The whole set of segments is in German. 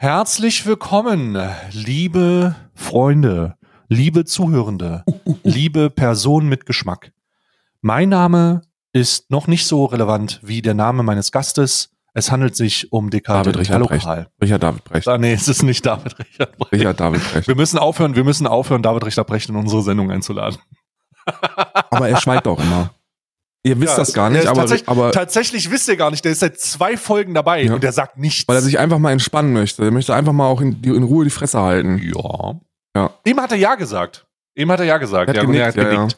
Herzlich willkommen, liebe Freunde, liebe Zuhörende, liebe Personen mit Geschmack. Mein Name ist noch nicht so relevant wie der Name meines Gastes. Es handelt sich um Dekade David Richard Brecht. Richard David Brecht. Ah, nee, es ist nicht David Richard Brecht. Richard David Brecht. Wir müssen aufhören, wir müssen aufhören, David Richard Brecht in unsere Sendung einzuladen. Aber er schweigt auch immer. Ihr wisst Ja, das gar er nicht, aber, tatsächlich, aber tatsächlich wisst ihr gar nicht, der ist seit zwei Folgen dabei Ja. und der sagt nichts. weil er sich einfach mal entspannen möchte. Er möchte einfach mal auch in, in Ruhe die Fresse halten. ja. Ja. Ihm hat er ja gesagt. Ihm hat er ja gesagt. Er hat und genickt, ja, ja.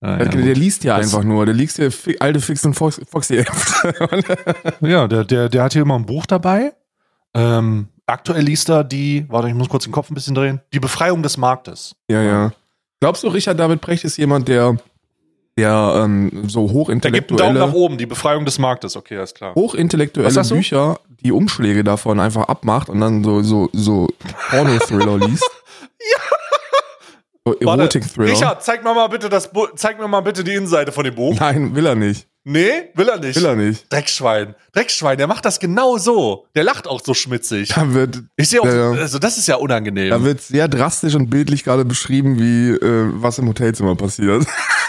Ah, Der, ja, der liest ja einfach nur. Der liest ja fi alte Fix und Fox, Foxy. Ja, der, der, der hat hier immer ein Buch dabei. Ähm, aktuell liest er die, warte, ich muss kurz den Kopf ein bisschen drehen, die Befreiung des Marktes. ja, ja. Glaubst du, Richard David Brecht ist jemand, der, der ähm, so Der gibt einen Daumen nach hochintellektuelle, oben, die Befreiung des Marktes, okay, alles klar. Hochintellektuelle? Bücher, die Umschläge davon einfach abmacht und dann so, so, so Porno-Thriller liest? So Warte, Erotik-Thriller. Richard, zeig mir mal bitte das Bu zeig mir mal bitte die Innenseite von dem Buch. Nein, will er nicht. Nee, will er nicht. Will er nicht. Dreckschwein. Dreckschwein, der macht das genau so. Der lacht auch so schmitzig. Da wird, Ich sehe auch, Ja, also das ist ja unangenehm. da wird sehr drastisch und bildlich gerade beschrieben, wie äh, was im Hotelzimmer passiert.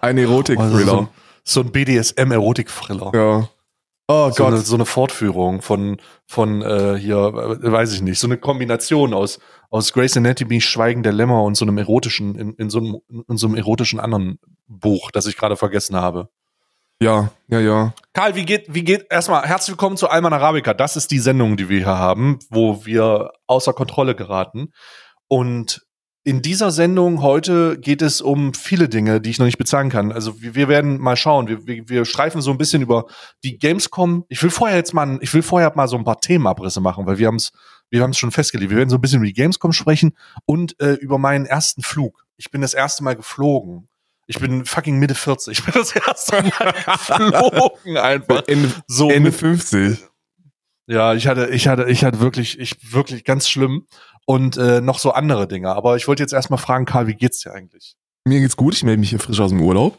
Ein Also Erotik-Thriller. so, ein- so ein BDSM-Erotik-Thriller. ja. Oh so, Gott. eine, so eine Fortführung von, von äh, hier, äh, weiß ich nicht, so eine Kombination aus, aus Grace Anatomy, Schweigen der Lämmer und so einem erotischen, in, in, so einem, in so einem erotischen anderen Buch, das ich gerade vergessen habe. Ja, ja, ja. Karl, wie geht, wie geht, erstmal herzlich willkommen zu Alman Arabica. Das ist die Sendung, die wir hier haben, wo wir außer Kontrolle geraten. Und in dieser Sendung heute geht es um viele Dinge, die ich noch nicht bezahlen kann. Also wir, wir werden mal schauen. Wir, wir, wir streifen so ein bisschen über die Gamescom. Ich will vorher jetzt mal, ich will vorher mal so ein paar Themenabrisse machen, weil wir haben es, wir haben es schon festgelegt. Wir werden so ein bisschen über die Gamescom sprechen und äh, über meinen ersten Flug. Ich bin das erste Mal geflogen. Ich bin fucking Mitte 40. Ich bin das erste Mal geflogen einfach. Ende, So Ende mit, 50. ja, ich hatte, ich hatte, ich hatte wirklich, ich wirklich ganz schlimm und äh, noch so andere Dinge. Aber ich wollte jetzt erstmal fragen, Karl, wie geht's dir eigentlich? Mir geht's gut, ich melde mich hier frisch aus dem Urlaub.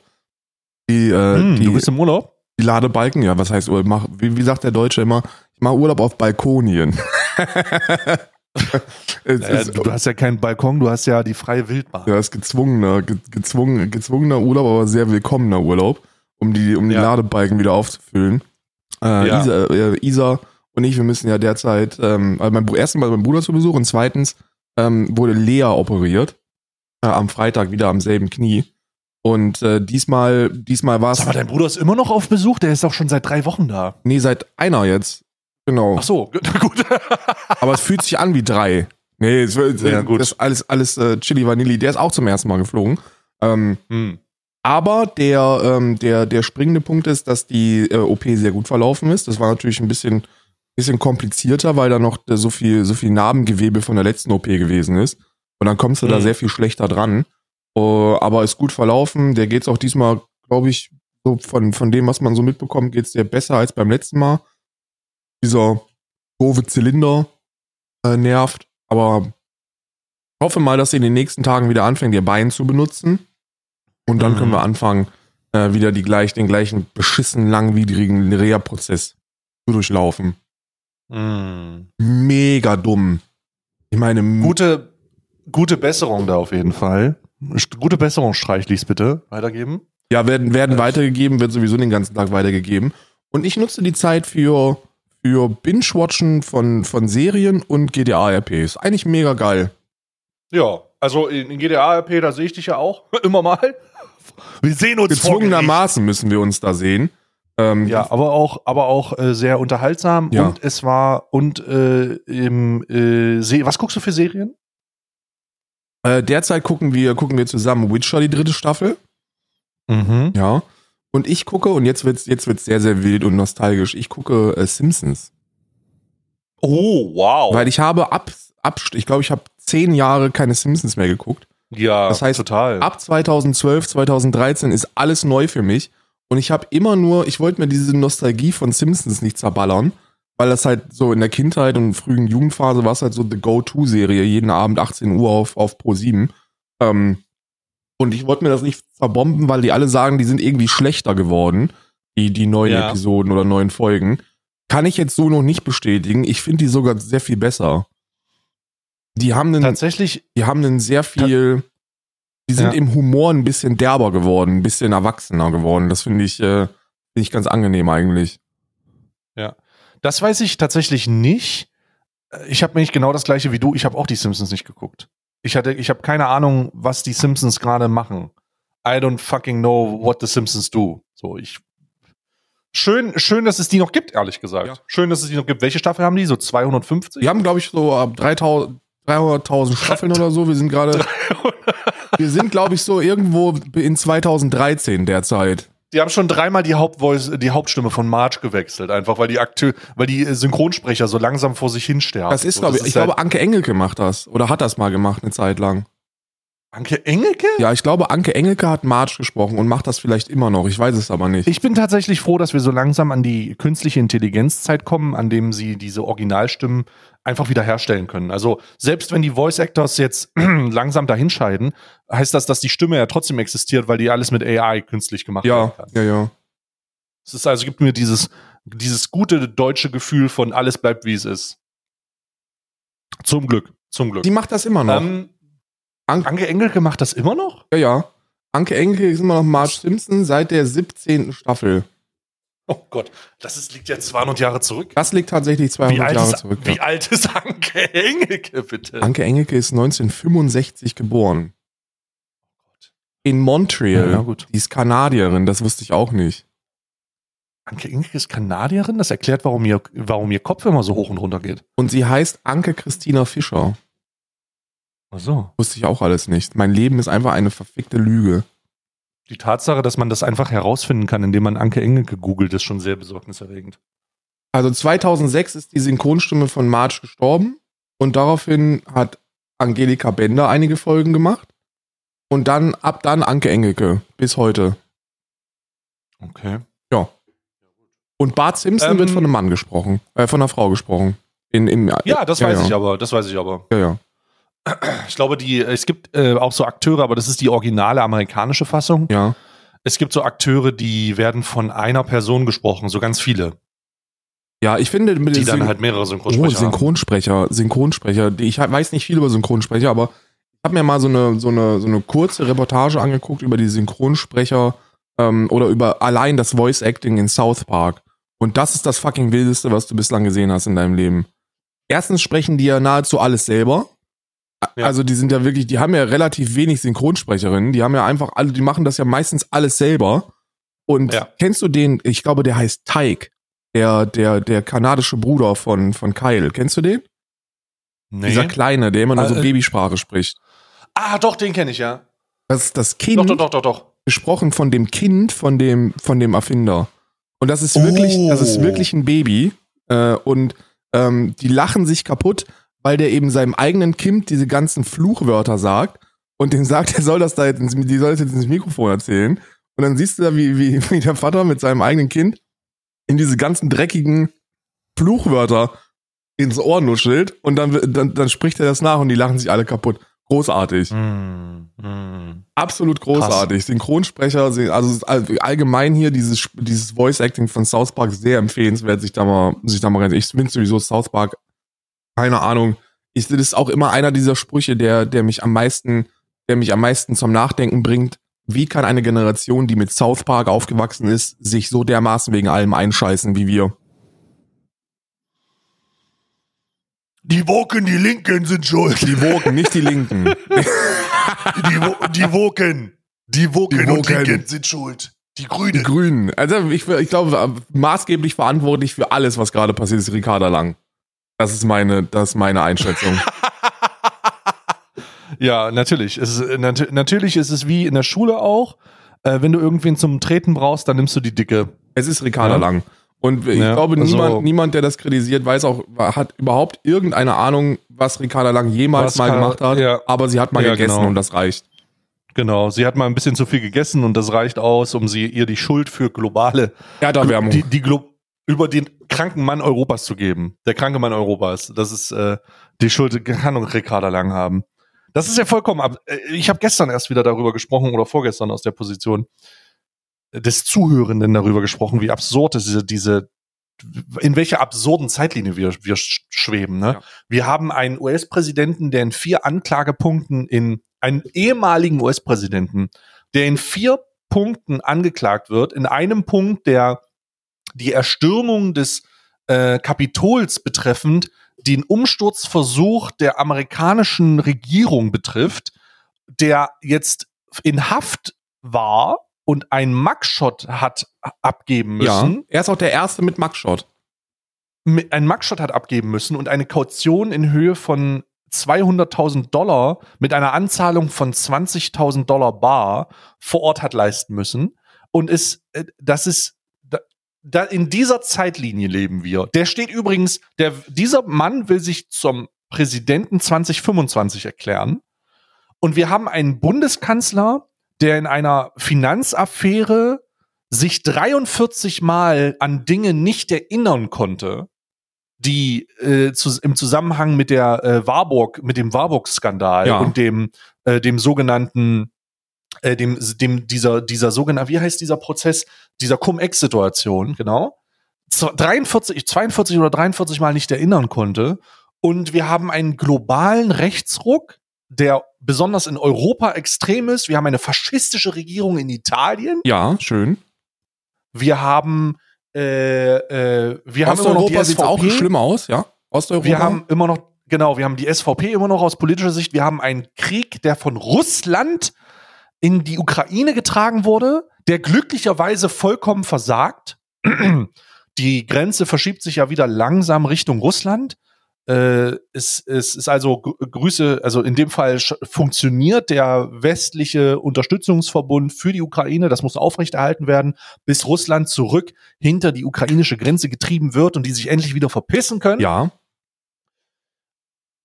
Die, äh, Hm, die, du bist im Urlaub? die Ladebalken, ja, was heißt Urlaub? Wie, wie sagt der Deutsche immer? Ich mache Urlaub auf Balkonien. Äh, ist, du, hast ja keinen Balkon, du hast ja die freie Wildbahn. ja, ist gezwungener, ge, gezwungen, gezwungener Urlaub, aber sehr willkommener Urlaub, um die, um die Ja. Ladebalken wieder aufzufüllen. Äh, Ja. Isa, äh, Isa und ich, wir müssen ja derzeit, ähm, also mein, erstens mal meinen Bruder zu Besuch und zweitens ähm, wurde Lea operiert. Äh, am Freitag wieder am selben Knie. Und äh, diesmal, diesmal war es. Mal, dein Bruder ist immer noch auf Besuch, der ist doch schon seit drei Wochen da. Nee, seit einer jetzt. Genau. Ach so, gut. Aber es fühlt sich an wie drei. Nee, es wird Ja, gut. Das ist alles, alles äh, Chili Vanilli. Der ist auch zum ersten Mal geflogen. Ähm, hm. aber der, ähm, der, der springende Punkt ist, dass die äh, OP sehr gut verlaufen ist. Das war natürlich ein bisschen, bisschen komplizierter, weil da noch äh, so viel, so viel Narbengewebe von der letzten OP gewesen ist. Und dann kommst du da Mhm. sehr viel schlechter dran. Uh, aber ist gut verlaufen. Der geht's auch diesmal, glaube ich, so von, von dem, was man so mitbekommt, geht's dir besser als beim letzten Mal. Dieser doofe Zylinder äh, nervt. Aber ich hoffe mal, dass sie in den nächsten Tagen wieder anfängt, ihr Bein zu benutzen. Und dann Mhm. können wir anfangen, äh, wieder die gleich, den gleichen beschissen langwidrigen Reha-Prozess zu durchlaufen. Hm. Mega dumm. Ich meine, Gute, gute Besserung da auf jeden Fall. Gute Besserung, Streich, bitte weitergeben. ja, werden, werden Äh, weitergegeben, wird sowieso den ganzen Tag weitergegeben. Und ich nutze die Zeit für, für Binge-Watchen von, von Serien und GTA-RP. Ist eigentlich mega geil. Ja, also in, in GDA-RP, da sehe ich dich ja auch immer mal. Wir sehen uns. Gezwungenermaßen müssen wir uns da sehen. Ähm, Ja, aber auch, aber auch äh, sehr unterhaltsam Ja. und es war und äh, im äh, was guckst du für Serien? Äh, derzeit gucken wir, gucken wir zusammen Witcher, die dritte Staffel. Mhm. Ja. Und ich gucke, und jetzt wird's, jetzt wird's sehr, sehr wild und nostalgisch. Ich gucke äh, Simpsons. Oh, wow. Weil ich habe ab, ab ich glaube, ich habe zehn Jahre keine Simpsons mehr geguckt. ja, das heißt, total. Ab 2012, 2013 ist alles neu für mich. Und ich habe immer nur, ich wollte mir diese Nostalgie von Simpsons nicht zerballern, weil das halt so in der Kindheit und frühen Jugendphase war es halt so the Go-To-Serie, jeden Abend 18 Uhr auf, auf Pro 7. Ähm, und ich wollte mir das nicht zerbomben, weil die alle sagen, die sind irgendwie schlechter geworden, die, die neuen Ja. Episoden oder neuen Folgen. Kann ich jetzt so noch nicht bestätigen. Ich finde die sogar sehr viel besser. Die haben einen, Tatsächlich, die haben einen sehr viel, die sind Ja. im Humor ein bisschen derber geworden, ein bisschen erwachsener geworden. Das finde ich, äh, finde ich ganz angenehm eigentlich. das weiß ich tatsächlich nicht. Äh, Ich habe nämlich genau das gleiche wie du. Ich habe auch die Simpsons nicht geguckt. Ich hatte, ich habe keine Ahnung, was die Simpsons gerade machen. I don't fucking know what the Simpsons do. So, ich. Schön, schön, dass es die noch gibt, ehrlich gesagt. Ja. Schön, dass es die noch gibt. Welche Staffel haben die? So 250? Die haben, glaube ich, so ab 3000 300.000 Staffeln oder so. Wir sind gerade, wir sind, glaube ich, so irgendwo in 2013 derzeit. Die haben schon dreimal die Hauptvoice, die Hauptstimme von Marge gewechselt, einfach weil die Akteur, weil die äh, Synchronsprecher so langsam vor sich hinsterben. Das ist, so, glaube ich, ich halt- glaube, Anke Engelke macht das. Oder hat das mal gemacht eine Zeit lang. Anke Engelke? Ja, ich glaube, Anke Engelke hat Marge gesprochen und macht das vielleicht immer noch. Ich weiß es aber nicht. Ich bin tatsächlich froh, dass wir so langsam an die künstliche Intelligenzzeit kommen, an dem sie diese Originalstimmen einfach wieder herstellen können. Also selbst wenn die Voice Actors jetzt langsam dahinscheiden, heißt das, dass die Stimme ja trotzdem existiert, weil die alles mit AI künstlich gemacht ja, werden kann. ja, ja. Es ist also gibt mir dieses dieses gute deutsche Gefühl von alles bleibt wie es ist. Zum Glück, zum Glück. Die macht das immer noch. Ähm, An- Anke Engelke macht das immer noch? ja, ja. Anke Engelke ist immer noch Marge Simpson seit der 17. Staffel. Oh Gott, das ist, liegt ja 200 Jahre zurück. Das liegt tatsächlich 200 Wie alt, Jahre ist, zurück. wie Ja. alt ist Anke Engelke, bitte? Anke Engelke ist 1965 geboren. In Montreal. Ja, gut. Die ist Kanadierin, das wusste ich auch nicht. Anke Engelke ist Kanadierin? Das erklärt, warum ihr, warum ihr Kopf immer so hoch und runter geht. Und sie heißt Anke Christina Fischer. Ach so. Wusste ich auch alles nicht. Mein Leben ist einfach eine verfickte Lüge. Die Tatsache, dass man das einfach herausfinden kann, indem man Anke Engelke googelt, ist schon sehr besorgniserregend. Also 2006 ist die Synchronstimme von Marge gestorben und daraufhin hat Angelika Bender einige Folgen gemacht und dann ab dann Anke Engelke bis heute. Okay. Und Bart Simpson Ähm, wird von einem Mann gesprochen, äh, von einer Frau gesprochen. In, im, Ja, das ja, weiß ja. ich aber. Das weiß ich aber. Ja, ja. Ich glaube, die, es gibt äh, auch so Akteure, aber das ist die originale amerikanische Fassung. Ja. Es gibt so Akteure, die werden von einer Person gesprochen, so ganz viele, Ja, ich finde mit die dann Syn- halt mehrere oh, Synchronsprecher haben. Synchronsprecher, Synchronsprecher. Ich weiß nicht viel über Synchronsprecher, aber ich habe mir mal so eine, so, eine, so eine kurze Reportage angeguckt über die Synchronsprecher ähm, oder über allein das Voice Acting in South Park. Und das ist das fucking Wildeste, was du bislang gesehen hast in deinem Leben. Erstens sprechen die ja nahezu alles selber. Ja. Also die sind ja wirklich, die haben ja relativ wenig Synchronsprecherinnen. Die haben ja einfach alle, die machen das ja meistens alles selber. Und Ja. kennst du den, ich glaube, der heißt Tyke, der, der, der kanadische Bruder von, von Kyle. Kennst du den? Nee. Dieser Kleine, der immer nur so Äh, äh. Babysprache spricht. Ah, doch, den kenne ich, ja. Das ist das Kind, Doch, doch, doch, doch, doch. gesprochen von dem Kind von dem, von dem Erfinder. Und das ist Oh. wirklich, das ist wirklich ein Baby. Äh, und ähm, die lachen sich kaputt, weil der eben seinem eigenen Kind diese ganzen Fluchwörter sagt und den sagt, er soll das da jetzt, ins, die soll das jetzt ins Mikrofon erzählen. Und dann siehst du da, wie, wie, wie der Vater mit seinem eigenen Kind in diese ganzen dreckigen Fluchwörter ins Ohr nuschelt und dann, dann, dann spricht er das nach und die lachen sich alle kaputt. Großartig. Hm, hm. Absolut großartig. Synchronsprecher, se- also all- allgemein hier dieses, dieses Voice Acting von South Park sehr empfehlenswert, sich da mal, sich da mal rein. Ich finde sowieso South Park, keine Ahnung. Ich, das ist auch immer einer dieser Sprüche, der, der mich am meisten, der mich am meisten zum Nachdenken bringt. Wie kann eine Generation, die mit South Park aufgewachsen ist, sich so dermaßen wegen allem einscheißen wie wir? Die Woken, die Linken sind schuld. Die Woken, nicht die Linken. Die, Wo die Woken. Die Woken, Die und Woken. Linken sind schuld. Die Die Grünen. Grünen. Also ich, ich glaube, maßgeblich verantwortlich für alles, was gerade passiert, ist Ricarda Lang. Das ist meine, das ist meine Einschätzung. Ja, natürlich. Ist, nat natürlich ist es wie in der Schule auch. Äh, wenn du irgendwen zum Treten brauchst, dann nimmst du die Dicke. Es ist Ricarda Ja. Lang. Und ich Ja, glaube, also- niemand, niemand, der das kritisiert, weiß auch, hat überhaupt irgendeine Ahnung, was Ricarda Lang jemals mal gemacht hat. ja. Aber sie hat mal Ja, gegessen genau. und das reicht. Genau. Sie hat mal ein bisschen zu viel gegessen und das reicht aus, um sie ihr die Schuld für globale Erderwärmung. die, die Glo über den kranken Mann Europas zu geben. Der kranke Mann Europas. Das ist äh, die Schuld, kann auch Ricarda Lang haben. Das ist ja vollkommen ab. äh, Ich habe gestern erst wieder darüber gesprochen oder vorgestern aus der Position des Zuhörenden darüber gesprochen, wie absurd es diese, diese in welcher absurden Zeitlinie wir, wir schweben. Ne? Ja. Wir haben einen US-Präsidenten, der in vier Anklagepunkten in einen ehemaligen US-Präsidenten, der in vier Punkten angeklagt wird. In einem Punkt, der die Erstürmung des äh, Kapitols betreffend den Umsturzversuch der amerikanischen Regierung betrifft, der jetzt in Haft war und ein Mugshot hat abgeben müssen. Ja, er ist auch der Erste mit Mugshot. Ein Mugshot hat abgeben müssen und eine Kaution in Höhe von 200.000 Dollar mit einer Anzahlung von 20.000 Dollar bar vor Ort hat leisten müssen. Und ist, äh, das ist, da, in dieser Zeitlinie leben wir. Der steht übrigens, der, dieser Mann will sich zum Präsidenten 2025 erklären. Und wir haben einen Bundeskanzler, der in einer Finanzaffäre sich 43 Mal an Dinge nicht erinnern konnte, die äh, zu, im Zusammenhang mit der äh, Warburg, mit dem Warburg-Skandal Ja. und dem, äh, dem sogenannten, äh, dem, dem, dieser, dieser sogenannte, wie heißt dieser Prozess, dieser Cum-Ex-Situation, genau, Z- 43, 42 oder 43 Mal nicht erinnern konnte. Und wir haben einen globalen Rechtsruck, der besonders in Europa extrem ist. Wir haben eine faschistische Regierung in Italien. Ja, schön. Wir haben, äh, äh, wir haben immer Osteuropa sieht auch schlimm aus, ja? Osteuropa. Wir haben immer noch, genau, wir haben die SVP immer noch aus politischer Sicht. Wir haben einen Krieg, der von Russland in die Ukraine getragen wurde, der glücklicherweise vollkommen versagt. Die Grenze verschiebt sich ja wieder langsam Richtung Russland. Äh, es, es ist also Gr- Grüße, also in dem Fall funktioniert der westliche Unterstützungsverbund für die Ukraine. Das muss aufrechterhalten werden, bis Russland zurück hinter die ukrainische Grenze getrieben wird und die sich endlich wieder verpissen können. ja,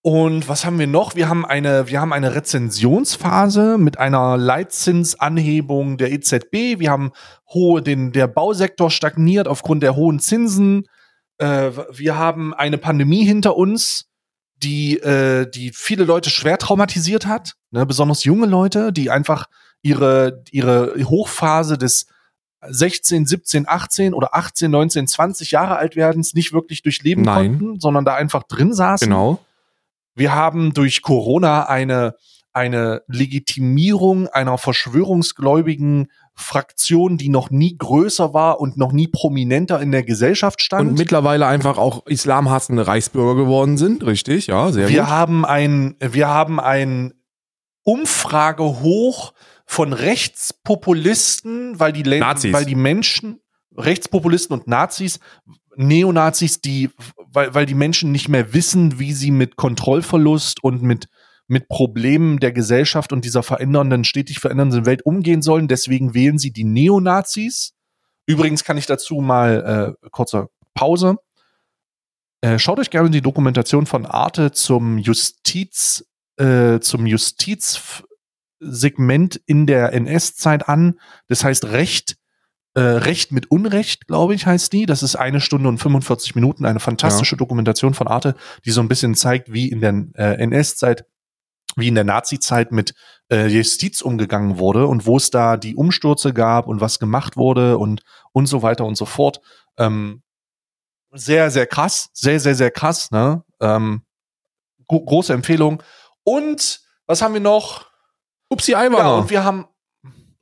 Und was haben wir noch? Wir haben eine, wir haben eine Rezensionsphase mit einer Leitzinsanhebung der EZB. Wir haben hohe, den, der Bausektor stagniert aufgrund der hohen Zinsen. Äh, wir haben eine Pandemie hinter uns, die, äh, die viele Leute schwer traumatisiert hat, ne? besonders junge Leute, die einfach ihre, ihre Hochphase des 16, 17, 18 oder 18, 19, 20 Jahre alt werdens nicht wirklich durchleben Nein. konnten, sondern da einfach drin saßen. genau. Wir haben durch Corona eine, eine Legitimierung einer verschwörungsgläubigen Fraktion, die noch nie größer war und noch nie prominenter in der Gesellschaft stand. Und mittlerweile einfach auch islamhassende Reichsbürger geworden sind, richtig? Ja, sehr wir gut. haben ein, wir haben ein Umfrage hoch von Rechtspopulisten, weil die, Le- Nazis. weil die Menschen, Rechtspopulisten und Nazis, Neonazis, die, weil, weil die Menschen nicht mehr wissen, wie sie mit Kontrollverlust und mit, mit Problemen der Gesellschaft und dieser verändernden, stetig verändernden Welt umgehen sollen. Deswegen wählen sie die Neonazis. Übrigens kann ich dazu mal äh, kurze Pause. Äh, schaut euch gerne die Dokumentation von Arte zum Justiz, äh, zum Justizsegment in der NS-Zeit an. Das heißt Recht, äh, Recht mit Unrecht, glaube ich, heißt die. Das ist eine Stunde und 45 Minuten, eine fantastische Dokumentation von Arte, die so ein bisschen zeigt, wie in der äh, NS-Zeit, wie in der Nazi-Zeit mit äh, Justiz umgegangen wurde und wo es da die Umstürze gab und was gemacht wurde und und so weiter und so fort. Ähm, sehr, sehr krass, sehr, sehr, sehr krass, ne? Ähm, gro große Empfehlung. Und was haben wir noch? Upsi Ja, Eiwanger. und wir haben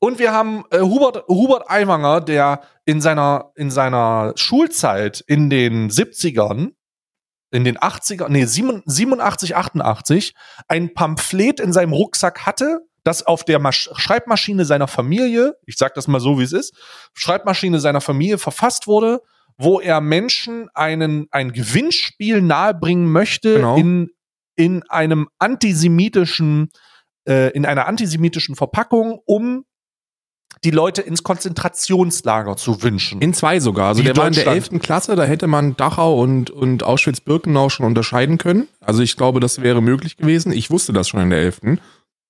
und wir haben äh, Hubert Hubert Aiwanger, der in seiner in seiner Schulzeit in den 70ern in den 80er, nee, 87, 88 ein Pamphlet in seinem Rucksack hatte, das auf der Masch Schreibmaschine seiner Familie, ich sag das mal so, wie es ist, Schreibmaschine seiner Familie verfasst wurde, wo er Menschen einen, ein Gewinnspiel nahebringen möchte Genau. in, in einem antisemitischen, äh, in einer antisemitischen Verpackung, um die Leute ins Konzentrationslager zu wünschen. In zwei sogar. Also Wie der war in der Deutschland. 11. Klasse, da hätte man Dachau und, und Auschwitz-Birkenau schon unterscheiden können. Also ich glaube, das wäre möglich gewesen. Ich wusste das schon in der 11.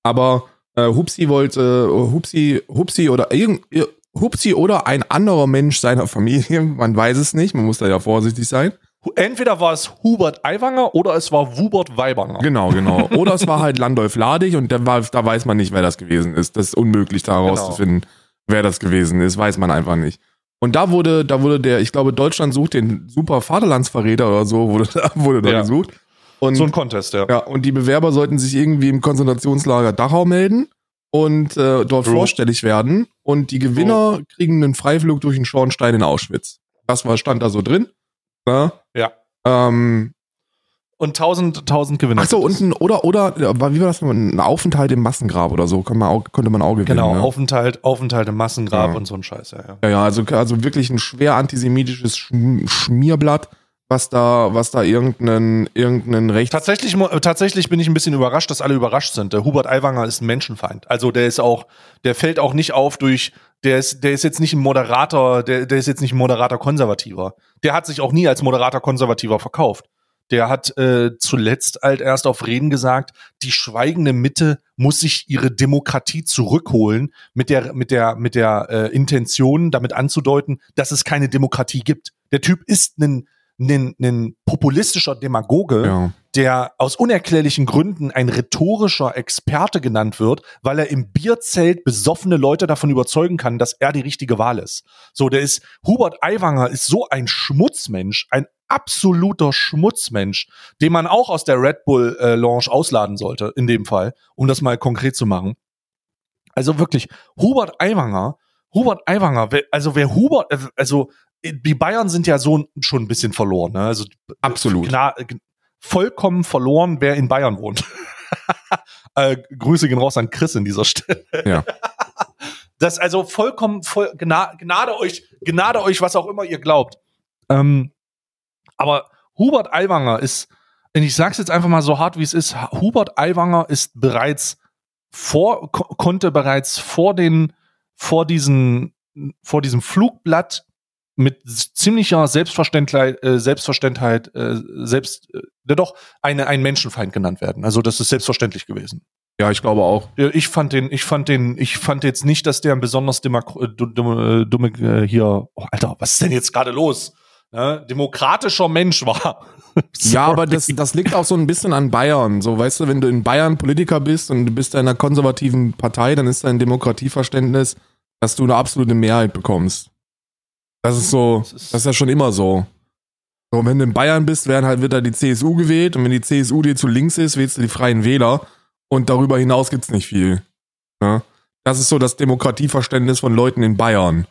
Aber äh, Hupsi wollte, äh, Hupsi, Hupsi oder irgend, ir- Hupsi oder ein anderer Mensch seiner Familie, man weiß es nicht, man muss da ja vorsichtig sein. Entweder war es Hubert Aiwanger oder es war Wubert Weibanger. Genau, genau. Oder es war halt Landolf Ladig und da, war, da weiß man nicht, wer das gewesen ist. Das ist unmöglich da Genau. herauszufinden, wer das gewesen ist, weiß man einfach nicht. Und da wurde, da wurde der, ich glaube, Deutschland sucht den super Vaterlandsverräter oder so, wurde, da- wurde da Ja. gesucht. Und, So ein Contest, ja. ja, und die Bewerber sollten sich irgendwie im Konzentrationslager Dachau melden und äh, dort True. vorstellig werden. Und die Gewinner kriegen einen Freiflug durch den Schornstein in Auschwitz. Das war, stand da so drin. Ja. Ja. Ähm, Und 1000, 1000 Gewinner. ach so, und ein, oder, oder, wie war das? Ein Aufenthalt im Massengrab oder so, kann man auch, konnte man auch gewinnen. Genau, ne? Aufenthalt, Aufenthalt im Massengrab Ja. und so ein Scheiß, ja, ja. Ja, ja, also, also wirklich ein schwer antisemitisches Schm Schmierblatt, was da, was da irgendeinen, irgendeinen Rechts... Tatsächlich, tatsächlich bin ich ein bisschen überrascht, dass alle überrascht sind. Der Hubert Aiwanger ist ein Menschenfeind. Also der ist auch, der fällt auch nicht auf durch, der ist, der ist jetzt nicht ein Moderator, der, der ist jetzt nicht ein Moderator Konservativer. Der hat sich auch nie als Moderator Konservativer verkauft. Der hat äh, zuletzt halt erst auf Reden gesagt, die schweigende Mitte muss sich ihre Demokratie zurückholen, mit der, mit der, mit der äh, Intention, damit anzudeuten, dass es keine Demokratie gibt. Der Typ ist ein, ein, ein populistischer Demagoge, Ja. Der aus unerklärlichen Gründen ein rhetorischer Experte genannt wird, weil er im Bierzelt besoffene Leute davon überzeugen kann, dass er die richtige Wahl ist. So, der ist, Hubert Aiwanger ist so ein Schmutzmensch, ein absoluter Schmutzmensch, den man auch aus der Red Bull äh, Lounge ausladen sollte, in dem Fall, um das mal konkret zu machen. Also wirklich, Hubert Aiwanger, Hubert Aiwanger, also wer Hubert, äh, also äh, die Bayern sind ja so schon ein bisschen verloren, ne? Also Absolut. Gna vollkommen verloren, wer in Bayern wohnt. äh, Grüße gehen raus an Chris in dieser Stelle. Ja. Das also vollkommen voll, gna, Gnade euch, Gnade euch, was auch immer ihr glaubt. Ähm, aber Hubert Aiwanger ist, und ich sag's jetzt einfach mal so hart wie es ist, Hubert Aiwanger ist bereits vor, ko konnte bereits vor den, vor diesen, vor diesem Flugblatt mit ziemlicher Selbstverständlichkeit, äh, Selbstverständlichkeit, äh, selbst, äh, doch, eine, ein Menschenfeind genannt werden. Also das ist selbstverständlich gewesen. Ja, ich glaube auch. Ich fand den, ich fand den, ich fand jetzt nicht, dass der ein besonders äh, du- dumme, dumme hier, oh, Alter, was ist denn jetzt gerade los? Ne? Demokratischer Mensch war. Ja, aber das, das liegt auch so ein bisschen an Bayern. So, weißt du, wenn du in Bayern Politiker bist und du bist in einer konservativen Partei, dann ist dein Demokratieverständnis, dass du eine absolute Mehrheit bekommst. Das ist so, Das ist- ja schon immer so. So, wenn du in Bayern bist, werden halt wieder die CSU gewählt und wenn die CSU dir zu links ist, wählst du die Freien Wähler und darüber hinaus gibt's nicht viel. Ne? Das ist so das Demokratieverständnis von Leuten in Bayern.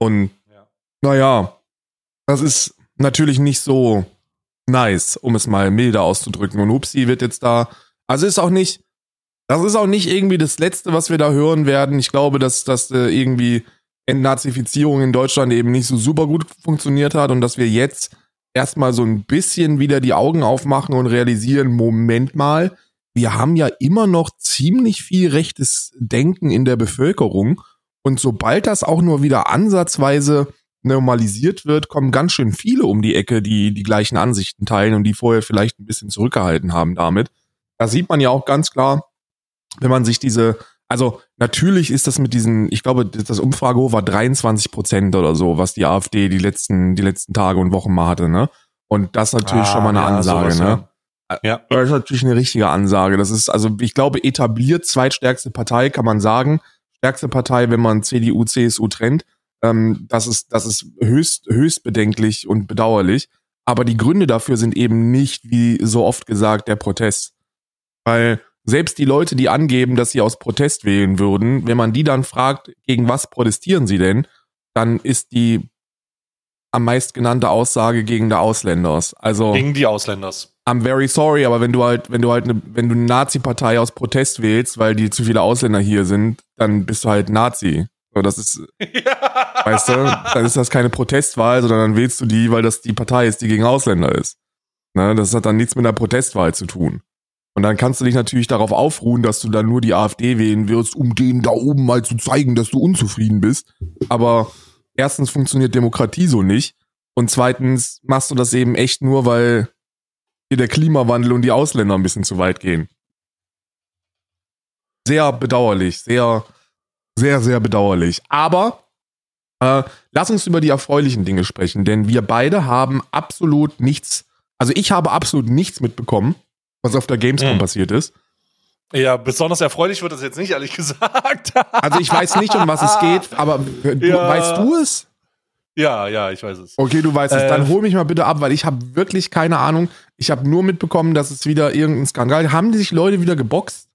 Und Ja. naja, das ist natürlich nicht so nice, um es mal milder auszudrücken. Und Upsi wird jetzt da, also ist auch nicht, das ist auch nicht irgendwie das Letzte, was wir da hören werden. Ich glaube, dass das äh, irgendwie Entnazifizierung in Deutschland eben nicht so super gut funktioniert hat und dass wir jetzt erstmal so ein bisschen wieder die Augen aufmachen und realisieren, Moment mal, wir haben ja immer noch ziemlich viel rechtes Denken in der Bevölkerung. Und sobald das auch nur wieder ansatzweise normalisiert wird, kommen ganz schön viele um die Ecke, die die gleichen Ansichten teilen und die vorher vielleicht ein bisschen zurückgehalten haben damit. Da sieht man ja auch ganz klar, wenn man sich diese, also natürlich ist das mit diesen, ich glaube, das Umfragehoch war 23 Prozent oder so, was die AfD die letzten, die letzten Tage und Wochen mal hatte, ne? Und das ist natürlich schon mal eine Ah, ja, Ansage, sowas, ne? Ja. Das ist natürlich eine richtige Ansage. Das ist, also ich glaube, etabliert zweitstärkste Partei, kann man sagen. Stärkste Partei, wenn man CDU, CSU trennt. Ähm, das ist, das ist höchst, höchst bedenklich und bedauerlich. Aber die Gründe dafür sind eben nicht, wie so oft gesagt, der Protest. Weil selbst die Leute, die angeben, dass sie aus Protest wählen würden, wenn man die dann fragt, gegen was protestieren sie denn, dann ist die am meist genannte Aussage gegen der Ausländers. Also Gegen die Ausländers. I'm very sorry, aber wenn du halt, wenn du halt eine, wenn du eine Nazi-Partei aus Protest wählst, weil die zu viele Ausländer hier sind, dann bist du halt Nazi. So, das ist, weißt du, dann ist das keine Protestwahl, sondern dann wählst du die, weil das die Partei ist, die gegen Ausländer ist. Ne, das hat dann nichts mit einer Protestwahl zu tun. Und dann kannst du dich natürlich darauf aufruhen, dass du dann nur die AfD wählen wirst, um denen da oben mal zu zeigen, dass du unzufrieden bist. Aber erstens funktioniert Demokratie so nicht. Und zweitens machst du das eben echt nur, weil hier der Klimawandel und die Ausländer ein bisschen zu weit gehen. Sehr bedauerlich, sehr, sehr, sehr bedauerlich. Aber äh, lass uns über die erfreulichen Dinge sprechen, denn wir beide haben absolut nichts, also ich habe absolut nichts mitbekommen, was auf der Gamescom Mhm. passiert ist. Ja, besonders erfreulich wird das jetzt nicht, ehrlich gesagt. Also ich weiß nicht, um was es geht, aber du, Ja. weißt du es? Ja, ja, ich weiß es. Okay, du weißt es. Äh, Dann hol mich mal bitte ab, weil ich habe wirklich keine Ahnung. Ich habe nur mitbekommen, dass es wieder irgendein Skandal. Haben die sich Leute wieder geboxt?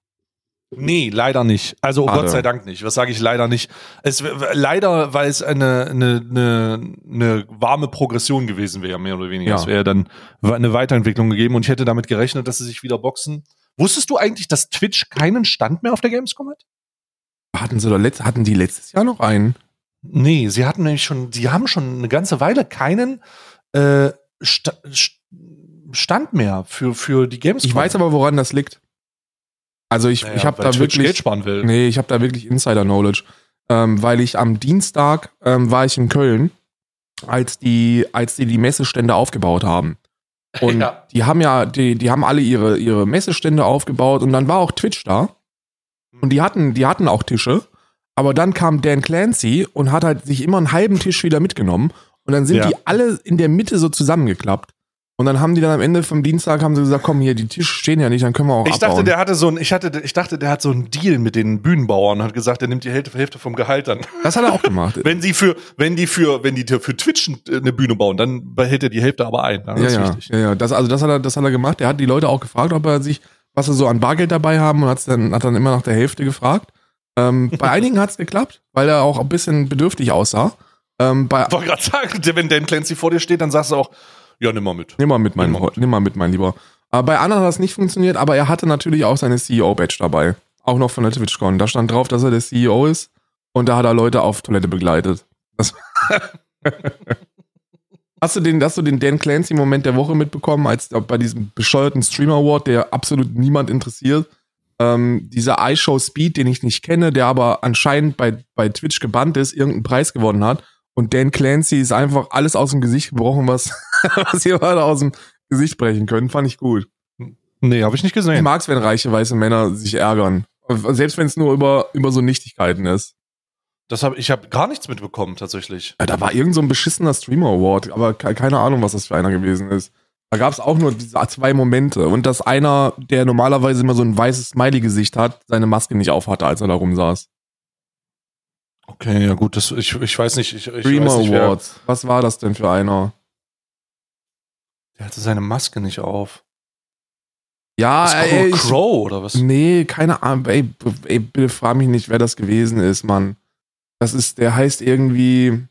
Nee, leider nicht. Also oh. Gott sei Dank nicht. Was sage ich leider nicht? Es leider, weil es eine, eine, eine, eine warme Progression gewesen wäre, mehr oder weniger. Ja. Es wäre dann eine Weiterentwicklung gegeben und ich hätte damit gerechnet, dass sie sich wieder boxen. Wusstest du eigentlich, dass Twitch keinen Stand mehr auf der Gamescom hat? Hatten sie doch letzt, hatten die letztes Jahr noch einen? Nee, sie hatten nämlich schon, die haben schon eine ganze Weile keinen äh, St- Stand mehr für, für die Gamescom. Ich weiß aber, woran das liegt. Also ich, Naja, ich habe da Twitch wirklich. Geld sparen will. Nee, ich habe da wirklich Insider-Knowledge. Ähm, weil ich am Dienstag ähm, war ich in Köln, als die, als die die Messestände aufgebaut haben. Und Ja. die haben ja, die, die haben alle ihre, ihre Messestände aufgebaut und dann war auch Twitch da. Und die hatten, die hatten auch Tische. Aber dann kam Dan Clancy und hat halt sich immer einen halben Tisch wieder mitgenommen. Und dann sind Ja. die alle in der Mitte so zusammengeklappt. Und dann haben die dann am Ende vom Dienstag haben sie gesagt, komm hier, die Tische stehen ja nicht, dann können wir auch Ich abbauen. dachte, der hatte so ein, ich hatte, ich dachte, der hat so einen Deal mit den Bühnenbauern und hat gesagt, er nimmt die Hälfte, Hälfte vom Gehalt dann. das hat er auch gemacht. Wenn sie für, wenn die für, wenn die für Twitch eine Bühne bauen, dann behält er die Hälfte aber ein. Ja, ja, das ist ja, wichtig. ja, ja. Das, also das hat er, das hat er gemacht. Er hat die Leute auch gefragt, ob er sich, was sie so an Bargeld dabei haben und hat's dann, hat dann immer nach der Hälfte gefragt. Ähm, bei einigen hat's geklappt, weil er auch ein bisschen bedürftig aussah. Ähm, bei, Ich wollte gerade sagen, wenn Dan Clancy vor dir steht, dann sagst du auch, ja, nimm mal mit. nimm mal mit, mein, Nimm mal mit. nimm mal mit, mein Lieber. Aber bei anderen hat das nicht funktioniert, aber er hatte natürlich auch seine CEO-Badge dabei. Auch noch von der TwitchCon. Da stand drauf, dass er der CEO ist und da hat er Leute auf Toilette begleitet. Hast, du den, hast du den Dan Clancy-Moment der Woche mitbekommen, als bei diesem bescheuerten Streamer Award, der absolut niemand interessiert, ähm, dieser iShow Speed, den ich nicht kenne, der aber anscheinend bei, bei Twitch gebannt ist, irgendeinen Preis gewonnen hat. Und Dan Clancy ist einfach alles aus dem Gesicht gebrochen, was, was ihr gerade aus dem Gesicht brechen können. Fand ich gut. Nee, habe ich nicht Ich gesehen. mag's, wenn reiche weiße Männer sich ärgern. Selbst wenn es nur über, über so Nichtigkeiten ist. Das hab, ich habe gar nichts mitbekommen, tatsächlich. Ja, da war irgend so ein beschissener Streamer Award, aber ke keine Ahnung, was das für einer gewesen ist. Da gab's auch nur zwei Momente. Und dass einer, der normalerweise immer so ein weißes Smiley-Gesicht hat, seine Maske nicht aufhatte, als er da rumsaß. Okay, ja gut, das, ich, ich weiß nicht, ich, ich Streamer weiß nicht, Awards. Was war das denn für einer? Der hatte seine Maske nicht auf. Ja, Das ey, Crow, ich, Crow oder was? Nee, keine Ahnung. Ey, ey, bitte frag mich nicht, wer das gewesen ist, Mann. Das ist, der heißt irgendwie,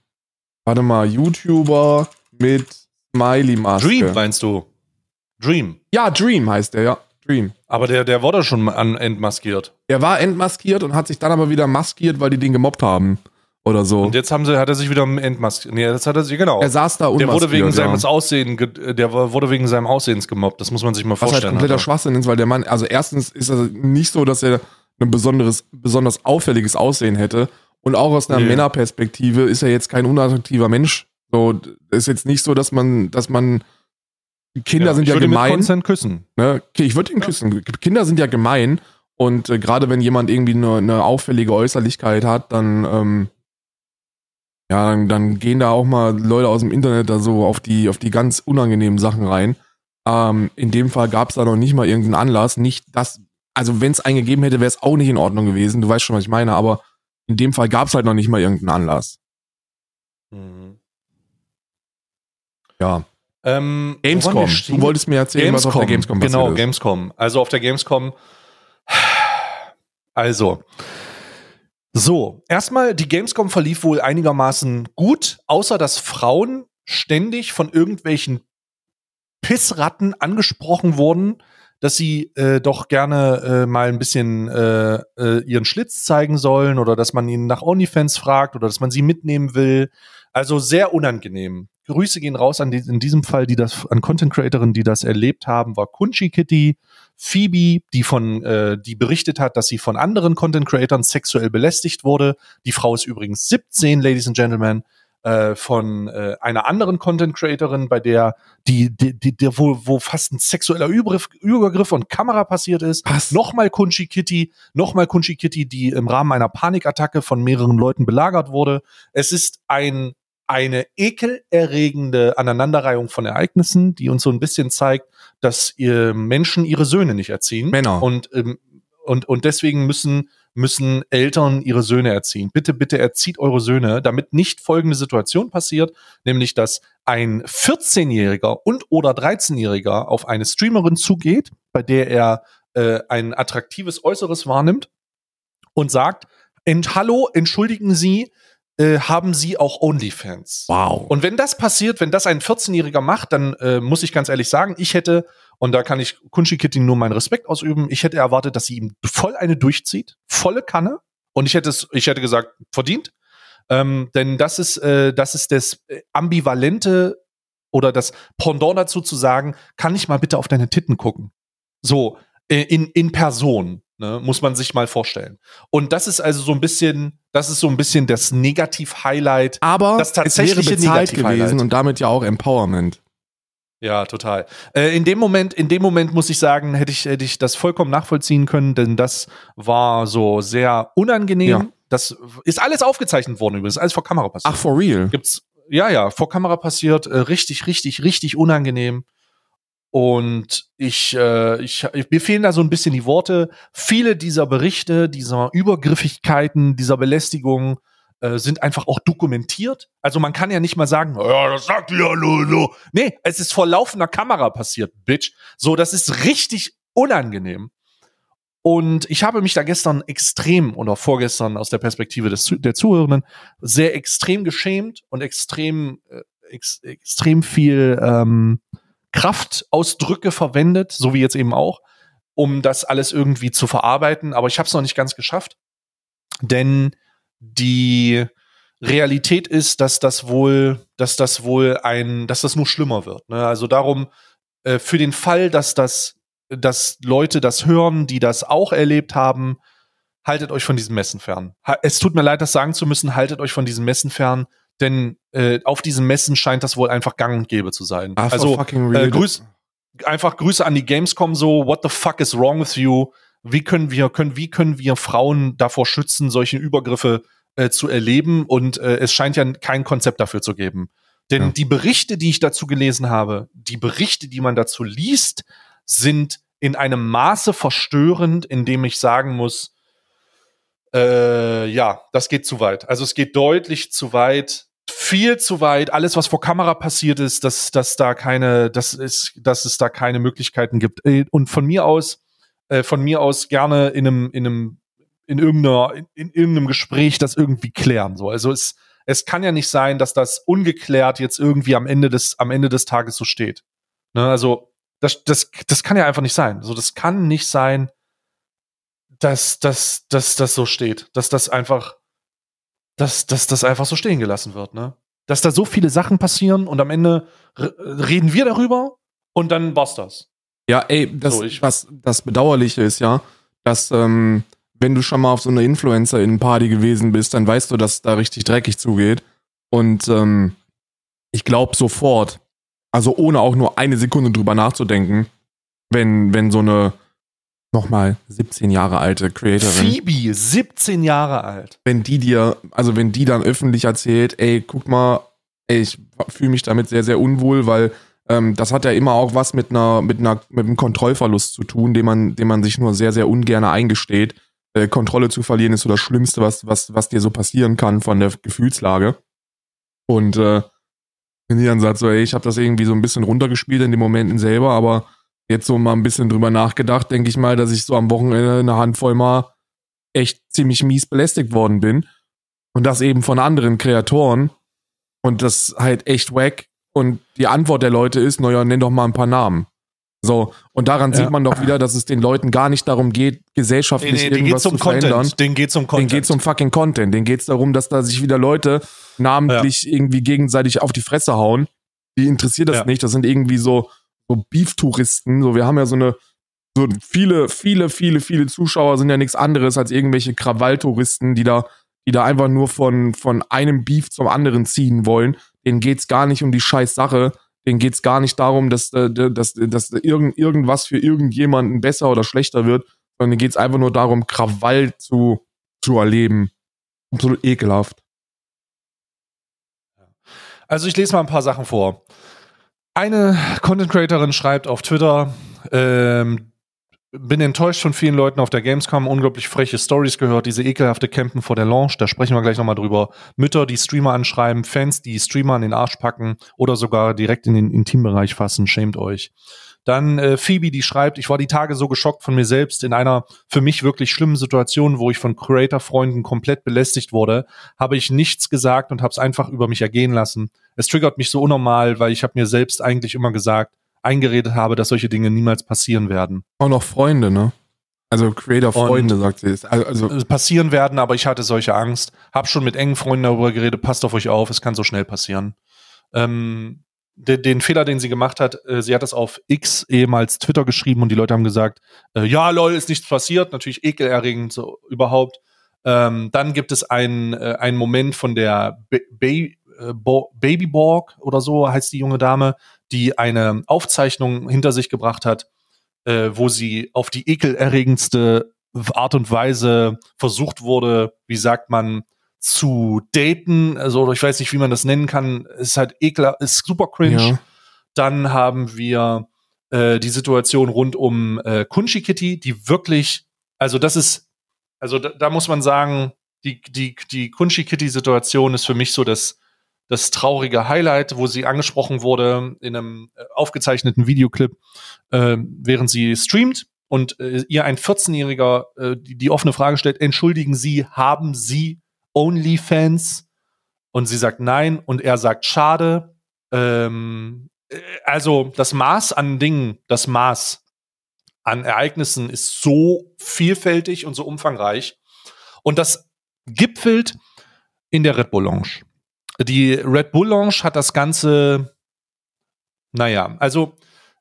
warte mal, YouTuber mit Smiley-Maske. Dream, meinst du? Dream. Ja, Dream heißt der, ja. Dream. Aber der, der wurde schon an entmaskiert. Der war entmaskiert und hat sich dann aber wieder maskiert, weil die den gemobbt haben. Oder so. Und jetzt haben sie, hat er sich wieder entmaskiert. Nee, jetzt hat er sich, genau. er saß da Der unmaskiert. wurde wegen ja. seines Aussehen, ge- der wurde wegen seinem Aussehens gemobbt. Das muss man sich mal Was halt vorstellen. kompletter. Schwachsinn ist, weil der Mann, also erstens ist er nicht so, dass er ein besonderes, besonders auffälliges Aussehen hätte. Und auch aus einer Nee. Männerperspektive ist er jetzt kein unattraktiver Mensch. So, ist jetzt nicht so, dass man, dass man Kinder sind ich ja würde mit gemein. Consent küssen. Ne? Ich würde ihn küssen. Kinder sind ja gemein. Und äh, gerade wenn jemand irgendwie eine, eine auffällige Äußerlichkeit hat, dann, ähm, ja, dann, dann gehen da auch mal Leute aus dem Internet da so auf die, auf die ganz unangenehmen Sachen rein. Ähm, in dem Fall gab es da noch nicht mal irgendeinen Anlass. Nicht das, also wenn es einen gegeben hätte, wäre es auch nicht in Ordnung gewesen. Du weißt schon, was ich meine, aber in dem Fall gab es halt noch nicht mal irgendeinen Anlass. Mhm. Ja. Ähm, Gamescom. Du wolltest mir erzählen, was auf der Gamescom passiert Genau. Gamescom. Also auf der Gamescom. Also. So, erstmal, die Gamescom verlief wohl einigermaßen gut, außer dass Frauen ständig von irgendwelchen Pissratten angesprochen wurden, dass sie äh, doch gerne äh, mal ein bisschen äh, äh, ihren Schlitz zeigen sollen oder dass man ihnen nach OnlyFans fragt oder dass man sie mitnehmen will. Also sehr unangenehm. Grüße gehen raus an die, in diesem Fall, die das an Content Creatorinnen, die das erlebt haben, war Kunchi Kitty, Phoebe, die von, äh, die berichtet hat, dass sie von anderen Content Creatoren sexuell belästigt wurde. Die Frau ist übrigens 17, Ladies and Gentlemen, äh, von äh, einer anderen Content Creatorin, bei der die, die, die, der, wo, wo fast ein sexueller Übergriff, Übergriff und Kamera passiert ist. Was? Nochmal Kunchi Kitty, nochmal Kunchi Kitty, die im Rahmen einer Panikattacke von mehreren Leuten belagert wurde. Es ist ein eine ekelerregende Aneinanderreihung von Ereignissen, die uns so ein bisschen zeigt, dass ihr Menschen ihre Söhne nicht erziehen. Männer. Und, ähm, und, und deswegen müssen müssen Eltern ihre Söhne erziehen. Bitte, bitte erzieht eure Söhne, damit nicht folgende Situation passiert, nämlich dass ein 14-Jähriger und oder 13-Jähriger auf eine Streamerin zugeht, bei der er äh, ein attraktives Äußeres wahrnimmt und sagt, Ent Hallo, entschuldigen Sie, äh, haben sie auch OnlyFans. Wow. Und wenn das passiert, wenn das ein 14-Jähriger macht, dann äh, muss ich ganz ehrlich sagen, ich hätte, und da kann ich Kunshi Kitty nur meinen Respekt ausüben, ich hätte erwartet, dass sie ihm voll eine durchzieht, volle Kanne. Und ich hätte es, ich hätte gesagt, verdient. Ähm, denn das ist, äh, das ist das äh, ambivalente oder das Pendant dazu zu sagen, kann ich mal bitte auf deine Titten gucken? So, äh, in, in Person. Ne, muss man sich mal vorstellen. Und das ist also so ein bisschen, das ist so ein bisschen das Negativ-Highlight. Aber das tatsächliche es wäre bezahlt gewesen und damit ja auch Empowerment. Ja, total. Äh, in dem Moment, in dem Moment muss ich sagen, hätte ich, hätte ich das vollkommen nachvollziehen können, denn das war so sehr unangenehm. Ja. Das ist alles aufgezeichnet worden übrigens, alles vor Kamera passiert. Ach, for real? gibt's, ja, ja, vor Kamera passiert, äh, richtig, richtig, richtig unangenehm. Und ich, äh, ich, mir fehlen da so ein bisschen die Worte. Viele dieser Berichte, dieser Übergriffigkeiten, dieser Belästigungen äh, sind einfach auch dokumentiert. Also man kann ja nicht mal sagen, ja, das sagt ja nur so. Nee, es ist vor laufender Kamera passiert, Bitch. So, das ist richtig unangenehm. Und ich habe mich da gestern extrem oder vorgestern aus der Perspektive des, der Zuhörenden sehr extrem geschämt und extrem, äh, ex, extrem viel ähm, Kraftausdrücke verwendet, so wie jetzt eben auch, um das alles irgendwie zu verarbeiten. Aber ich habe es noch nicht ganz geschafft, denn die Realität ist, dass das wohl, dass das wohl ein, dass das nur schlimmer wird. Ne? Also darum, äh, für den Fall, dass das, dass Leute das hören, die das auch erlebt haben, haltet euch von diesen Messen fern. Es tut mir leid, das sagen zu müssen, haltet euch von diesen Messen fern, denn äh, auf diesen Messen scheint das wohl einfach gang und gäbe zu sein. For also fucking äh, grüß, einfach Grüße an die Gamescom so, what the fuck is wrong with you? Wie können wir, können, wie können wir Frauen davor schützen, solche Übergriffe äh, zu erleben? Und äh, es scheint ja kein Konzept dafür zu geben. Denn Ja. die Berichte, die ich dazu gelesen habe, die Berichte, die man dazu liest, sind in einem Maße verstörend, in dem ich sagen muss, äh, ja, das geht zu weit. Also es geht deutlich zu weit, viel zu weit. Alles, was vor Kamera passiert ist, dass, dass da keine, das ist, dass es da keine Möglichkeiten gibt. Äh, Und von mir aus, äh, von mir aus gerne in einem, in einem, in irgendeiner, in, in irgendeinem Gespräch das irgendwie klären. So, also es, es kann ja nicht sein, dass das ungeklärt jetzt irgendwie am Ende des, am Ende des Tages so steht. Ne, also das, das, das kann ja einfach nicht sein. So, das kann nicht sein, dass, dass, dass das so steht, dass das einfach, dass, dass das einfach so stehen gelassen wird, ne? Dass da so viele Sachen passieren und am Ende reden wir darüber und dann war's das. Ja, ey, das, So, was das Bedauerliche ist ja, dass ähm, wenn du schon mal auf so einer Influencer-In-Party gewesen bist, dann weißt du, dass da richtig dreckig zugeht. Und ähm, ich glaube sofort, also ohne auch nur eine Sekunde drüber nachzudenken, wenn, wenn so eine nochmal 17 Jahre alte Creatorin, Phoebe, 17 Jahre alt. wenn die dir, also wenn die dann öffentlich erzählt, ey, guck mal, ey, ich fühle mich damit sehr, sehr unwohl, weil ähm, das hat ja immer auch was mit einer, mit einer, mit einem Kontrollverlust zu tun, den man, den man sich nur sehr, sehr ungern eingesteht. Äh, Kontrolle zu verlieren ist so das Schlimmste, was, was, was dir so passieren kann von der Gefühlslage. Und äh, wenn die dann sagt, so, ey, ich habe das irgendwie so ein bisschen runtergespielt in den Momenten selber, aber jetzt so mal ein bisschen drüber nachgedacht, denke ich mal, dass ich so am Wochenende eine Handvoll mal echt ziemlich mies belästigt worden bin. Und das eben von anderen Kreatoren. Und das halt echt wack. Und die Antwort der Leute ist, naja, nenn doch mal ein paar Namen. So, und daran Ja. sieht man doch wieder, dass es den Leuten gar nicht darum geht, gesellschaftlich denen irgendwas geht's um zu verändern. Content. Denen geht's um Den Content. geht's um fucking Content. Den geht's darum, dass da sich wieder Leute namentlich irgendwie gegenseitig auf die Fresse hauen. Die interessiert das Ja. nicht. Das sind irgendwie so, so Beef-Touristen. So, wir haben ja so eine, so viele, viele, viele, viele Zuschauer sind ja nichts anderes als irgendwelche Krawalltouristen, die da, die da einfach nur von, von einem Beef zum anderen ziehen wollen. Denen geht's gar nicht um die scheiß Sache. Denen geht's gar nicht darum, dass, äh, dass, dass irgend, irgendwas für irgendjemanden besser oder schlechter wird, sondern denen geht's einfach nur darum, Krawall zu, zu erleben. Absolut ekelhaft. Also ich lese mal ein paar Sachen vor. Eine Content Creatorin schreibt auf Twitter, ähm, bin enttäuscht von vielen Leuten auf der Gamescom, unglaublich freche Stories gehört, diese ekelhafte Campen vor der Launch, da sprechen wir gleich nochmal drüber. Mütter, die Streamer anschreiben, Fans, die Streamer an den Arsch packen oder sogar direkt in den Intimbereich fassen, schämt euch. Dann äh, Phoebe, die schreibt, ich war die Tage so geschockt von mir selbst in einer für mich wirklich schlimmen Situation, wo ich von Creator-Freunden komplett belästigt wurde, habe ich nichts gesagt und habe es einfach über mich ergehen lassen. Es triggert mich so unnormal, weil ich habe mir selbst eigentlich immer gesagt, eingeredet habe, dass solche Dinge niemals passieren werden. Auch noch Freunde, ne? Also Creator-Freunde, sagt sie. Also, also passieren werden, aber ich hatte solche Angst. Hab schon mit engen Freunden darüber geredet, passt auf euch auf, es kann so schnell passieren. Ähm, den, den Fehler, den sie gemacht hat, äh, sie hat das auf X ehemals Twitter geschrieben und die Leute haben gesagt, äh, ja, lol, ist nichts passiert, natürlich ekelerregend so überhaupt. Ähm, dann gibt es einen, äh, einen Moment von der ba ba äh, Babyborg oder so heißt die junge Dame, die eine Aufzeichnung hinter sich gebracht hat, äh, wo sie auf die ekelerregendste Art und Weise versucht wurde, wie sagt man, zu daten, also ich weiß nicht, wie man das nennen kann, ist halt ekler, ist super cringe. Ja. Dann haben wir äh, die Situation rund um äh, Kunchi Kitty, die wirklich, also das ist, also da, da muss man sagen, die, die, die Kunchi Kitty Situation ist für mich so das, das traurige Highlight, wo sie angesprochen wurde in einem äh, aufgezeichneten Videoclip, äh, während sie streamt und äh, ihr ein 14-Jähriger äh, die, die offene Frage stellt, entschuldigen Sie, haben Sie OnlyFans? Und sie sagt nein und er sagt schade. Ähm, äh, also das Maß an Dingen, das Maß an Ereignissen ist so vielfältig und so umfangreich. Und das gipfelt in der Red Bull Lounge. Die Red Bull Lounge hat das Ganze, naja, also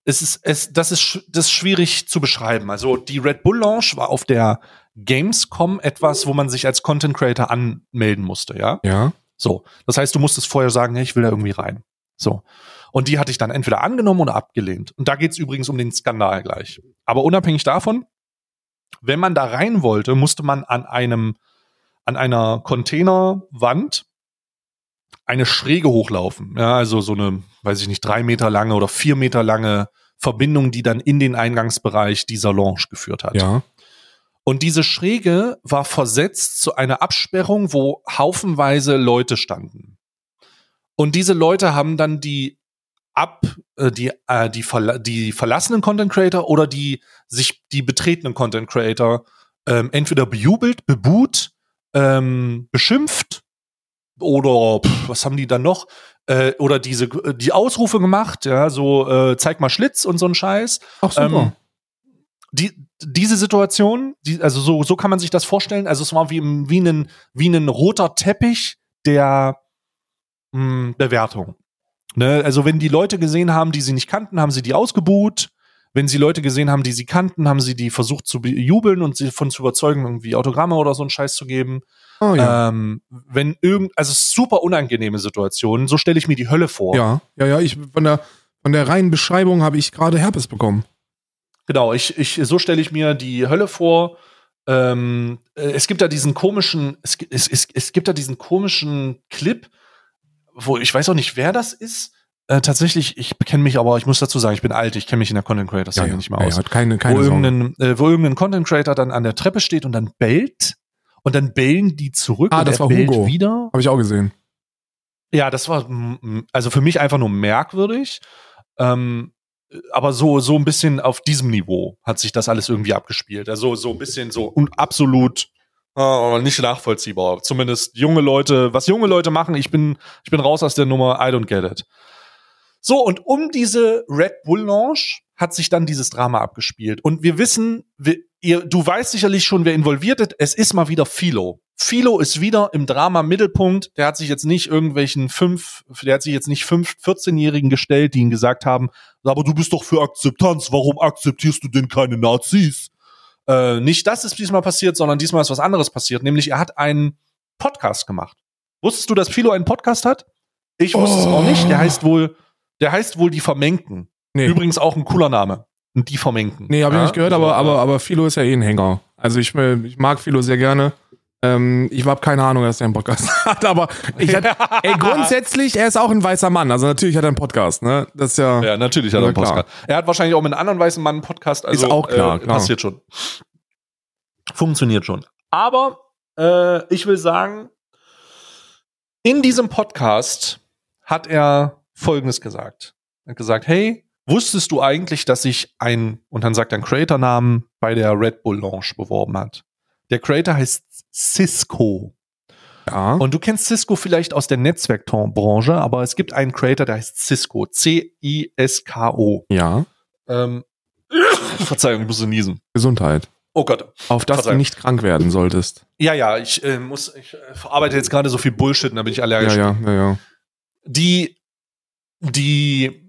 es ist, es, das ist, das ist schwierig zu beschreiben. Also die Red Bull Lounge war auf der Gamescom etwas, wo man sich als Content Creator anmelden musste, ja? Ja. So. Das heißt, du musstest vorher sagen, hey, ich will da irgendwie rein. So. Und die hatte ich dann entweder angenommen oder abgelehnt. Und da geht es übrigens um den Skandal gleich. Aber unabhängig davon, wenn man da rein wollte, musste man an einem, an einer Containerwand eine Schräge hochlaufen. Ja, also so eine, weiß ich nicht, drei Meter lange oder vier Meter lange Verbindung, die dann in den Eingangsbereich dieser Lounge geführt hat. Ja. Und diese Schräge war versetzt zu einer Absperrung, wo haufenweise Leute standen. Und diese Leute haben dann die ab äh, die äh, die, verla die verlassenen Content Creator oder die sich die betretenen Content Creator ähm, entweder bejubelt, bebuht, ähm, beschimpft oder pff, was haben die dann noch äh, oder diese die Ausrufe gemacht, ja so äh, zeig mal Schlitz und so ein Scheiß. Ach super. Ähm, die, diese Situation, die, also so, so kann man sich das vorstellen. Also es war wie, wie, ein, wie ein roter Teppich der mh, hm, Bewertung. Ne? Also wenn die Leute gesehen haben, die sie nicht kannten, haben sie die ausgebuht. Wenn sie Leute gesehen haben, die sie kannten, haben sie die versucht zu jubeln und sie von zu überzeugen, irgendwie Autogramme oder so einen Scheiß zu geben. Oh, ja. ähm, wenn irgend, also super unangenehme Situationen, so stelle ich mir die Hölle vor. Ja, ja, ja, ich von der von der reinen Beschreibung habe ich gerade Herpes bekommen. Genau, ich, ich, so stelle ich mir die Hölle vor. Ähm, äh, es gibt da diesen komischen, es, es, es, es gibt da diesen komischen Clip, wo ich weiß auch nicht, wer das ist. Äh, tatsächlich, ich kenne mich aber, ich muss dazu sagen, ich bin alt, ich kenne mich in der Content Creator Szene ja, nicht mehr aus. Ja, keine, keine wo, irgendein, äh, wo irgendein Content Creator dann an der Treppe steht und dann bellt und dann bellen die zurück ah, und das er war bellt Hugo. wieder. Habe ich auch gesehen. Ja, das war also für mich einfach nur merkwürdig. Ähm, aber so, so ein bisschen auf diesem Niveau hat sich das alles irgendwie abgespielt. Also so ein bisschen so und absolut äh, nicht nachvollziehbar. Zumindest junge Leute, was junge Leute machen, ich bin, ich bin raus aus der Nummer, I don't get it. So, und um diese Red Bull Launch hat sich dann dieses Drama abgespielt. Und wir wissen, wir, ihr, du weißt sicherlich schon, wer involviert ist. Es ist mal wieder Philo. Philo ist wieder im Drama Mittelpunkt. Der hat sich jetzt nicht irgendwelchen fünf, der hat sich jetzt nicht fünf 14-Jährigen gestellt, die ihm gesagt haben, aber du bist doch für Akzeptanz. Warum akzeptierst du denn keine Nazis? Äh, nicht das ist diesmal passiert, sondern diesmal ist was anderes passiert. Nämlich er hat einen Podcast gemacht. Wusstest du, dass Philo einen Podcast hat? Ich wusste oh. es auch nicht. Der heißt wohl, der heißt wohl die Vermengten. Nee. Übrigens auch ein cooler Name. Die Vermengten. Nee, habe ich nicht gehört, aber, aber, aber Philo ist ja eh ein Hänger. Also ich, ich mag Philo sehr gerne. Ähm, ich habe keine Ahnung, dass er einen Podcast hat, aber ich hatte, ey, grundsätzlich, er ist auch ein weißer Mann. Also natürlich hat er einen Podcast, ne? Das ist ja. Ja, natürlich hat er einen Ja, klar. Podcast. Er hat wahrscheinlich auch mit einem anderen weißen Mann einen Podcast. Also, Ist auch klar, äh, klar. Passiert schon. Funktioniert schon. Aber äh, ich will sagen, in diesem Podcast hat er Folgendes gesagt. Er hat gesagt, hey, wusstest du eigentlich, dass sich ein, und dann sagt einen Creator-Namen, bei der Red Bull Launch beworben hat? Der Creator heißt Cisco. Ja. Und du kennst Cisco vielleicht aus der Netzwerkbranche, aber es gibt einen Creator, der heißt Cisco. C-I-S-K-O. ja. Ähm, Verzeihung, ich musste niesen. Gesundheit. Oh Gott. Auf dass du nicht krank werden solltest. Ja, ja, ich äh, muss, ich äh, verarbeite jetzt gerade so viel Bullshit und da bin ich Ja, allergisch. ja, ja, ja. Die, die,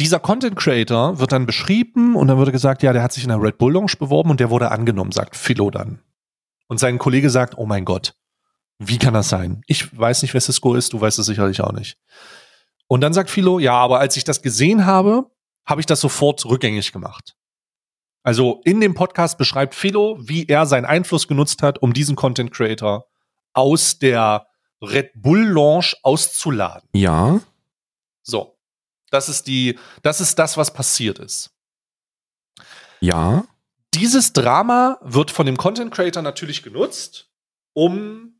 dieser Content Creator wird dann beschrieben und dann wurde gesagt, ja, der hat sich in der Red Bull Lounge beworben und der wurde angenommen, sagt Philo dann. Und sein Kollege sagt, oh mein Gott, wie kann das sein? Ich weiß nicht, wer Cisco ist, du weißt es sicherlich auch nicht. Und dann sagt Philo, ja, aber als ich das gesehen habe, habe ich das sofort rückgängig gemacht. Also in dem Podcast beschreibt Philo, wie er seinen Einfluss genutzt hat, um diesen Content Creator aus der Red Bull Launch auszuladen. Ja. So. Das ist die, das ist das, was passiert ist. Ja. Dieses Drama wird von dem Content Creator natürlich genutzt, um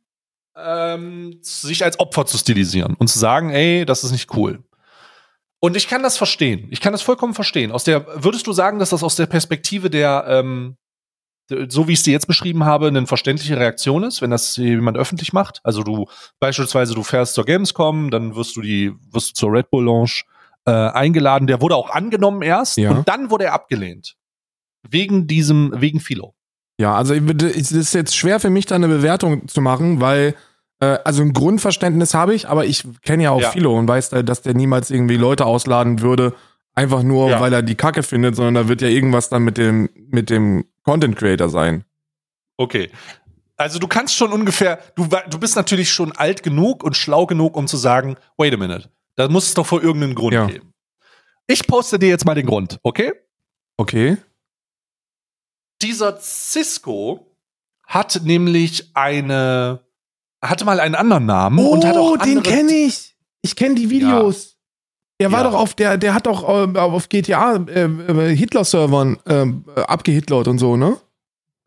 ähm, sich als Opfer zu stilisieren und zu sagen, ey, das ist nicht cool. Und ich kann das verstehen. Ich kann das vollkommen verstehen. Aus der, würdest du sagen, dass das aus der Perspektive der, ähm, so wie ich es dir jetzt beschrieben habe, eine verständliche Reaktion ist, wenn das jemand öffentlich macht? Also du beispielsweise du fährst zur Gamescom, dann wirst du die, wirst du zur Red Bull Launch äh, eingeladen. Der wurde auch angenommen erst Ja. und dann wurde er abgelehnt wegen diesem, wegen Philo. Ja, also es ist jetzt schwer für mich da eine Bewertung zu machen, weil äh, also ein Grundverständnis habe ich, aber ich kenne ja auch Ja. Philo und weiß, da, dass der niemals irgendwie Leute ausladen würde, einfach nur, Ja. weil er die Kacke findet, sondern da wird ja irgendwas dann mit dem mit dem Content Creator sein. Okay. Also du kannst schon ungefähr, du, du bist natürlich schon alt genug und schlau genug, um zu sagen, wait a minute, da muss es doch vor irgendeinen Grund Ja. geben. Ich poste dir jetzt mal den Grund, okay? Okay. Dieser Cisco hat nämlich eine, hatte mal einen anderen Namen und hat auch andere, Oh, ich. Ich kenne die Videos. Der war Ja. doch auf der, der hat doch äh, auf GTA äh, äh, Hitler-Servern äh, abgehitlert und so, ne?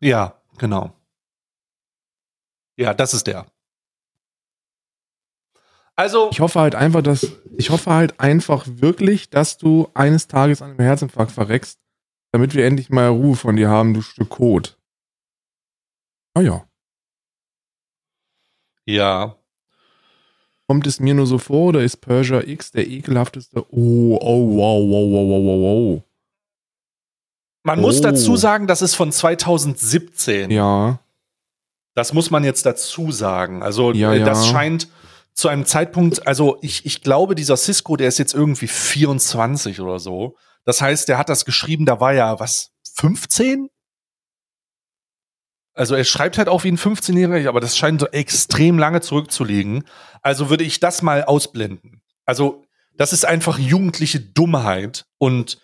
Ja, genau. Ja, das ist der. Also, Ich hoffe halt einfach, dass ich hoffe halt einfach wirklich, dass du eines Tages an einem Herzinfarkt verreckst, damit wir endlich mal Ruhe von dir haben, du Stück Kot. Ah ja. ja, Kommt es mir nur so vor oder ist Persia X der ekelhafteste? Oh, oh, wow, wow, wow, wow, wow, wow. man muss Oh. dazu sagen, das ist von 2017. Ja, Das muss man jetzt dazu sagen. Also Ja, äh, ja. das scheint zu einem Zeitpunkt, also ich, ich glaube, dieser Cisco, der ist jetzt irgendwie 24 oder so. Das heißt, der hat das geschrieben, da war ja was, 15? Also er schreibt halt auch wie ein 15-Jähriger, aber das scheint so extrem lange zurückzulegen. Also würde ich das mal ausblenden. Also das ist einfach jugendliche Dummheit und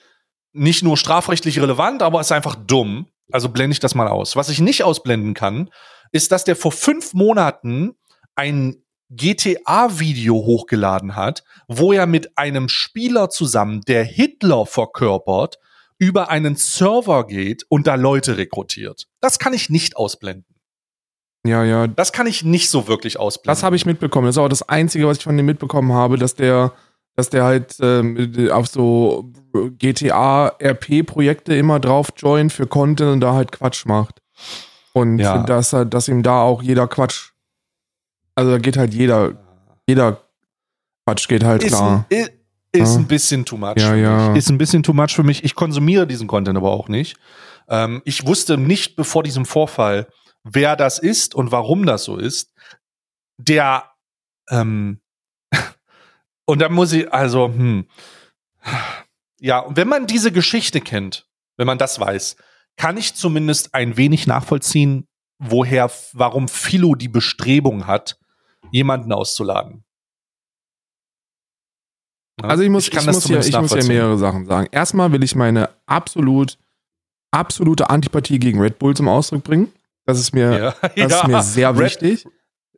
nicht nur strafrechtlich relevant, aber ist einfach dumm. Also blende ich das mal aus. Was ich nicht ausblenden kann, ist, dass der vor fünf Monaten ein GTA-Video hochgeladen hat, wo er mit einem Spieler zusammen, der Hitler verkörpert, über einen Server geht und da Leute rekrutiert. Das kann ich nicht ausblenden. ja, ja. Das kann ich nicht so wirklich ausblenden. Das habe ich mitbekommen. Das ist auch das Einzige, was ich von dem mitbekommen habe, dass der, dass der halt ähm, auf so GTA-RP-Projekte immer drauf joint für Content und da halt Quatsch macht. Und Ja. dass, er- dass ihm da auch jeder Quatsch. Also da geht halt jeder, jeder Quatsch geht halt ist, klar. ein, i- ist Ja. ein bisschen too much Ja, für ja. mich. Ist ein bisschen too much für mich. Ich konsumiere diesen Content aber auch nicht. Ähm, ich wusste nicht bevor diesem Vorfall, wer das ist und warum das so ist. Der ähm, und da muss ich, also, hm. Ja, und wenn man diese Geschichte kennt, wenn man das weiß, kann ich zumindest ein wenig nachvollziehen, woher, warum Philo die Bestrebung hat, jemanden auszuladen. Ja, Also ich muss, ich kann muss, zumindest ich muss nachvollziehen. mehrere Sachen sagen. Erstmal will ich meine absolut, absolute Antipathie gegen Red Bull zum Ausdruck bringen. Das ist mir, Ja. das Ja. ist mir sehr Red- wichtig.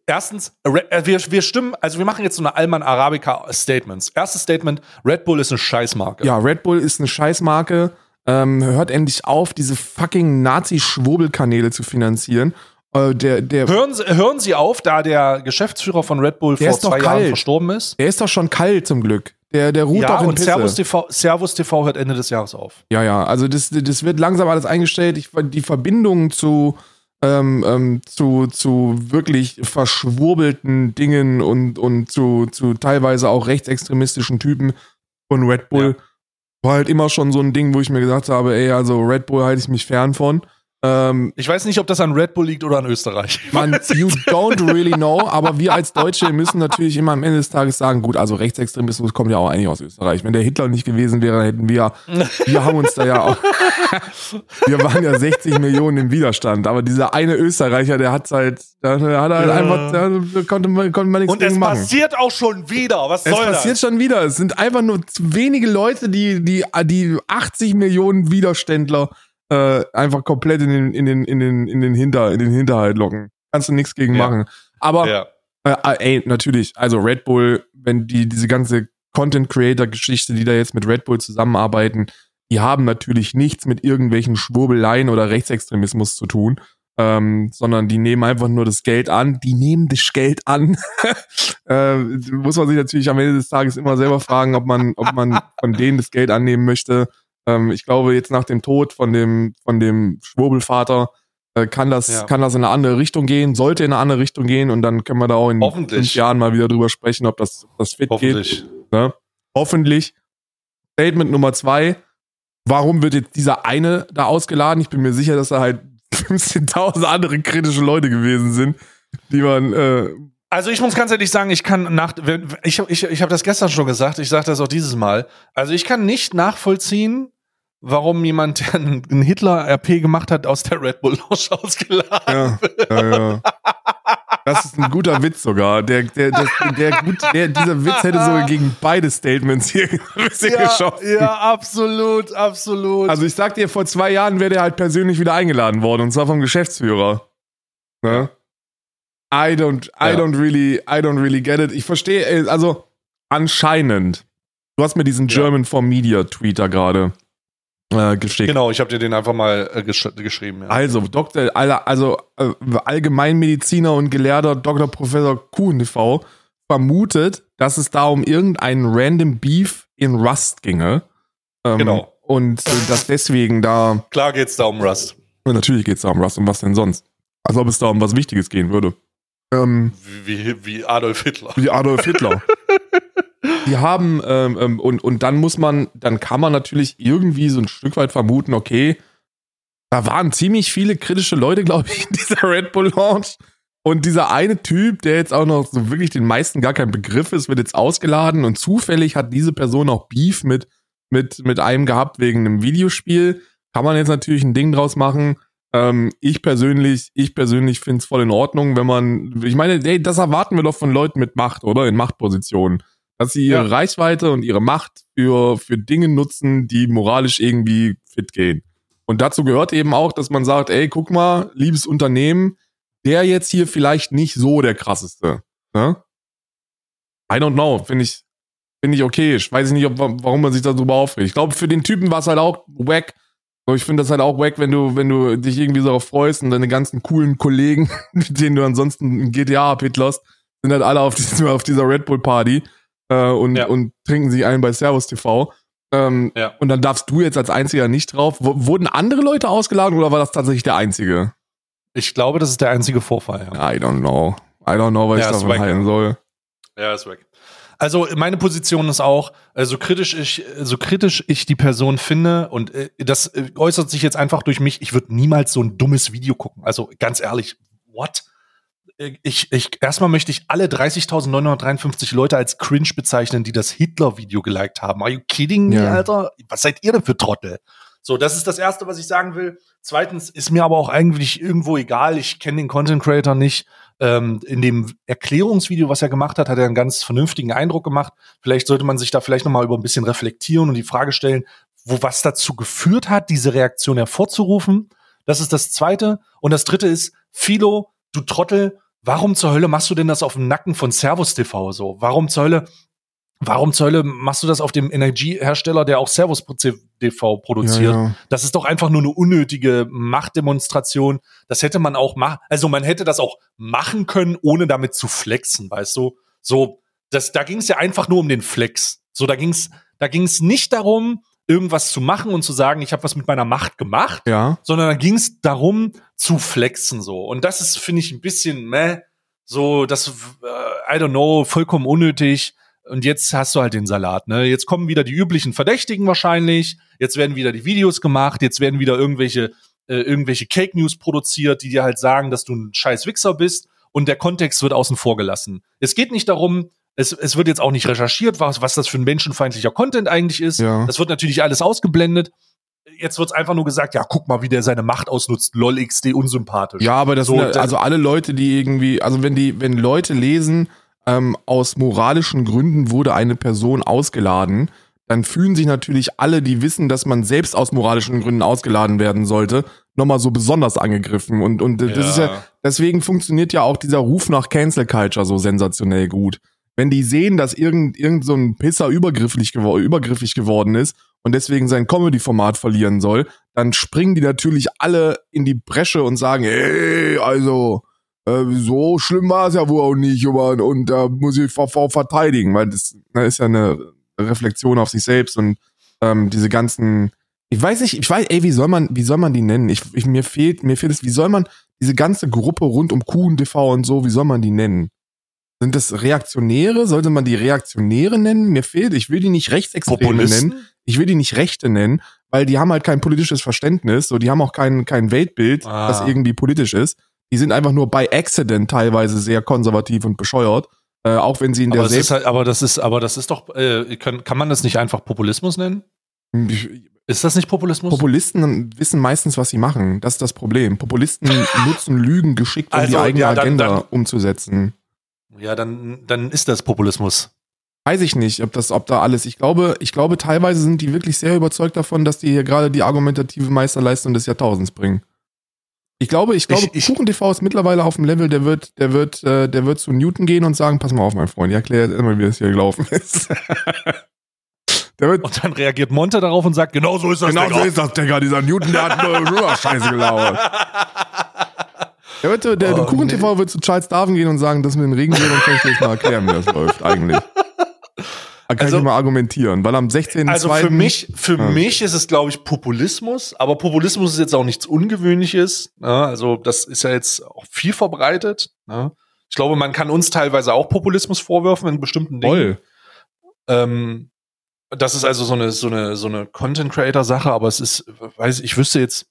Erstens, Red, äh, wir, wir stimmen, also wir machen jetzt so eine Alman Arabica Statements. Erstes Statement, Red Bull ist eine Scheißmarke. Ja, Red Bull ist eine Scheißmarke. Ähm, hört endlich auf, diese fucking Nazi-Schwurbelkanäle zu finanzieren. Äh, der, der, Hören, Sie, hören Sie auf, da der Geschäftsführer von Red Bull Der vor zwei Jahren kalt. verstorben ist. der ist doch schon kalt zum Glück. Der, der ruht Ja, doch in und Pisse. Servus TV, Servus TV hört Ende des Jahres auf. Ja, ja, also das, das wird langsam alles eingestellt. Ich, die Verbindung zu, ähm, ähm, zu, zu wirklich verschwurbelten Dingen und, und zu, zu teilweise auch rechtsextremistischen Typen von Red Bull war halt immer schon so ein Ding, wo ich mir gesagt habe, ey, also Red Bull halte ich mich fern von. Ähm, Ich weiß nicht, ob das an Red Bull liegt oder an Österreich. man, you don't really know, aber wir als Deutsche müssen natürlich immer am Ende des Tages sagen, gut, also Rechtsextremismus kommt ja auch eigentlich aus Österreich. Wenn der Hitler nicht gewesen wäre, dann hätten wir, wir haben uns da ja auch, wir waren ja 60 Millionen im Widerstand, aber dieser eine Österreicher, der hat halt, der hat halt Ja. einfach, da konnte man, konnte man nichts Und es machen. passiert auch schon wieder. Was Es soll passiert das? schon wieder. Es sind einfach nur wenige Leute, die, die, die 80 Millionen Widerständler äh, einfach komplett in den, in den, in den, in den Hinter, in den Hinterhalt locken. Kannst du nichts gegen Ja. machen. Aber Ja. äh, ey, natürlich, also Red Bull, wenn die diese ganze Content Creator Geschichte, die da jetzt mit Red Bull zusammenarbeiten, die haben natürlich nichts mit irgendwelchen Schwurbeleien oder Rechtsextremismus zu tun, ähm, sondern die nehmen einfach nur das Geld an. Die nehmen das Geld an. äh, muss man sich natürlich am Ende des Tages immer selber fragen, ob man, ob man von denen das Geld annehmen möchte. Ähm, ich glaube, jetzt nach dem Tod von dem, von dem Schwurbelvater äh, kann das, Ja. kann das in eine andere Richtung gehen, sollte in eine andere Richtung gehen und dann können wir da auch in fünf Jahren mal wieder drüber sprechen, ob das, ob das fit geht. Hoffentlich. Ne? Hoffentlich. Statement Nummer zwei. Warum wird jetzt dieser eine da ausgeladen? Ich bin mir sicher, dass da halt 15.000 andere kritische Leute gewesen sind, die man, äh, Also ich muss ganz ehrlich sagen, ich kann nach ich ich, ich habe das gestern schon gesagt, ich sage das auch dieses Mal. Also ich kann nicht nachvollziehen, warum jemand, der einen einen Hitler RP gemacht hat, aus der Red Bull Lounge ausgeladen. ja, ja, ja. Das ist ein guter Witz sogar. Der, der, der, der, gut, der, dieser Witz hätte sogar gegen beide Statements hier Ja, geschossen. ja, absolut, absolut. Also ich sag dir, vor zwei Jahren wäre der halt persönlich wieder eingeladen worden, und zwar vom Geschäftsführer. Ne? I don't, I Ja. don't really, I don't really get it. Ich verstehe, äh, also anscheinend. Du hast mir diesen Ja. German for Media Tweeter gerade äh, geschickt. genau, ich habe dir den einfach mal äh, gesch geschrieben. Ja. Also. Aller- also äh, Allgemeinmediziner und Gelehrter Dr. Professor QNV vermutet, dass es da um irgendeinen random Beef in Rust ginge. Ähm, Genau. Und äh, dass deswegen da Klar geht's da um Rust. Natürlich geht es da um Rust, um was denn sonst? Als ob es da um was Wichtiges gehen würde. Ähm, wie, wie Adolf Hitler. wie Adolf Hitler. Die haben, ähm, ähm, und, und dann muss man, dann kann man natürlich irgendwie so ein Stück weit vermuten, okay, da waren ziemlich viele kritische Leute, glaube ich, in dieser Red Bull Launch. Und dieser eine Typ, der jetzt auch noch so wirklich den meisten gar kein Begriff ist, wird jetzt ausgeladen und zufällig hat diese Person auch Beef mit, mit, mit einem gehabt wegen einem Videospiel. Kann man jetzt natürlich ein Ding draus machen. Ähm, ich persönlich, ich persönlich finde es voll in Ordnung, wenn man, ich meine, ey, das erwarten wir doch von Leuten mit Macht, oder? In Machtpositionen. Dass sie ihre Ja. Reichweite und ihre Macht für, für Dinge nutzen, die moralisch irgendwie fit gehen. Und dazu gehört eben auch, dass man sagt, ey, guck mal, liebes Unternehmen, der jetzt hier vielleicht nicht so der krasseste. Ne? I don't know, finde ich, finde ich okay. Ich weiß nicht, ob, warum man sich darüber aufregt. Ich glaube, für den Typen war es halt auch wack. Ich finde das halt auch wack, wenn du, wenn du dich irgendwie so darauf freust und deine ganzen coolen Kollegen, mit denen du ansonsten ein GTA abhitlerst, sind halt alle auf, diesem, auf dieser Red Bull Party äh, und, Ja. und trinken sich ein bei Servus TV. Ähm, Ja. Und dann darfst du jetzt als Einziger nicht drauf. W wurden andere Leute ausgeladen oder war das tatsächlich der Einzige? Ich glaube, das ist der einzige Vorfall. Ja, I don't know. I don't know, was Ja, ich davon halten soll. ja ist weg. Also meine Position ist auch, äh, so kritisch ich, so kritisch ich die Person finde und äh, das äh, äußert sich jetzt einfach durch mich. Ich würde niemals so ein dummes Video gucken. Also ganz ehrlich, what? Ich, ich, erstmal möchte ich alle 30.953 Leute als cringe bezeichnen, die das Hitler-Video geliked haben. Are you kidding me, Ja. Alter? Was seid ihr denn für Trottel? So, das ist das Erste, was ich sagen will. Zweitens ist mir aber auch eigentlich irgendwo egal. Ich kenne den Content Creator nicht. Ähm, in dem Erklärungsvideo, was er gemacht hat, hat er einen ganz vernünftigen Eindruck gemacht. Vielleicht sollte man sich da vielleicht noch mal über ein bisschen reflektieren und die Frage stellen, wo was dazu geführt hat, diese Reaktion hervorzurufen. Das ist das Zweite. Und das Dritte ist, Philo, du Trottel, warum zur Hölle machst du denn das auf dem Nacken von Servus TV so? Warum zur Hölle, warum zur Hölle machst du das auf dem Energiehersteller, der auch Servus TV produziert? Ja, ja. Das ist doch einfach nur eine unnötige Machtdemonstration. Das hätte man auch machen, also man hätte das auch machen können, ohne damit zu flexen, weißt du? So, das, da ging es ja einfach nur um den Flex. So, da ging es da ging's nicht darum, irgendwas zu machen und zu sagen, ich habe was mit meiner Macht gemacht, Ja. sondern da ging es darum zu flexen so. Und das ist, finde ich, ein bisschen meh. So, das, äh, I don't know, vollkommen unnötig. Und jetzt hast du halt den Salat, ne? Jetzt kommen wieder die üblichen Verdächtigen wahrscheinlich. Jetzt werden wieder die Videos gemacht. Jetzt werden wieder irgendwelche, äh, irgendwelche Cake News produziert, die dir halt sagen, dass du ein scheiß Wichser bist. Und der Kontext wird außen vor gelassen. Es geht nicht darum, es, es wird jetzt auch nicht recherchiert, was, was das für ein menschenfeindlicher Content eigentlich ist. Ja. Das wird natürlich alles ausgeblendet. Jetzt wird es einfach nur gesagt, ja, guck mal, wie der seine Macht ausnutzt. Lol XD unsympathisch. Ja, aber das So, sind also alle Leute, die irgendwie, also wenn die, wenn Leute lesen, ähm, aus moralischen Gründen wurde eine Person ausgeladen, dann fühlen sich natürlich alle, die wissen, dass man selbst aus moralischen Gründen ausgeladen werden sollte, nochmal so besonders angegriffen. Und, und das Ja. ist ja, deswegen funktioniert ja auch dieser Ruf nach Cancel Culture so sensationell gut. Wenn die sehen, dass irgend, irgend so ein Pisser übergrifflich, gewor übergriffig geworden ist und deswegen sein Comedy-Format verlieren soll, dann springen die natürlich alle in die Bresche und sagen, hey, also, äh, so schlimm war es ja wohl auch nicht, aber, und da muss ich VV verteidigen, weil das, das ist ja eine Reflexion auf sich selbst und ähm, diese ganzen, ich weiß nicht, ich weiß, ey, wie soll man, wie soll man die nennen? Ich, ich mir fehlt, mir fehlt es, wie soll man diese ganze Gruppe rund um Kuhn TV und so, wie soll man die nennen? Sind das Reaktionäre? Sollte man die Reaktionäre nennen? Mir fehlt, ich will die nicht Rechtsextreme nennen. Ich will die nicht Rechte nennen, weil die haben halt kein politisches Verständnis, so die haben auch kein, kein Weltbild, Ah. das irgendwie politisch ist. Die sind einfach nur by accident teilweise sehr konservativ und bescheuert, äh, auch wenn sie in Aber der das, ist selbst halt, aber das ist, aber das ist doch, äh, kann, kann man das nicht einfach Populismus nennen? Ist das nicht Populismus? Populisten wissen meistens, was sie machen. Das ist das Problem. Populisten nutzen Lügen geschickt, um die Also, eigene ja, dann- Agenda dann- umzusetzen. Ja, dann, dann ist das Populismus. Weiß ich nicht, ob das, ob da alles. Ich glaube, ich glaube, teilweise sind die wirklich sehr überzeugt davon, dass die hier gerade die argumentative Meisterleistung des Jahrtausends bringen. Ich glaube, ich glaube, Ich- ich- Kuchen TV ist mittlerweile auf dem Level, der wird, der wird, äh, der wird zu Newton gehen und sagen, pass mal auf, mein Freund, ich erkläre jetzt immer, wie das hier gelaufen ist. der wird, Und dann reagiert Monte darauf und sagt, genau so ist das. genau Digga. so ist das, Digga, dieser Newton, der hat nur Scheiße gelauert. Der, wird, der, der Oh, Kuchen nee. TV wird zu Charles Darwin gehen und sagen, das mit den Regenwürmern kann ich jetzt mal erklären, wie das läuft eigentlich. Da kann Also- ich mal argumentieren, weil am 16. Also für mich, für Ja. mich ist es, glaube ich, Populismus, aber Populismus ist jetzt auch nichts Ungewöhnliches. Ne? Also das ist ja jetzt auch viel verbreitet. Ne? Ich glaube, man kann uns teilweise auch Populismus vorwerfen in bestimmten Dingen. Voll. Ähm, das ist also so eine, so eine, so eine Content-Creator-Sache, aber es ist, weiß ich, ich wüsste jetzt,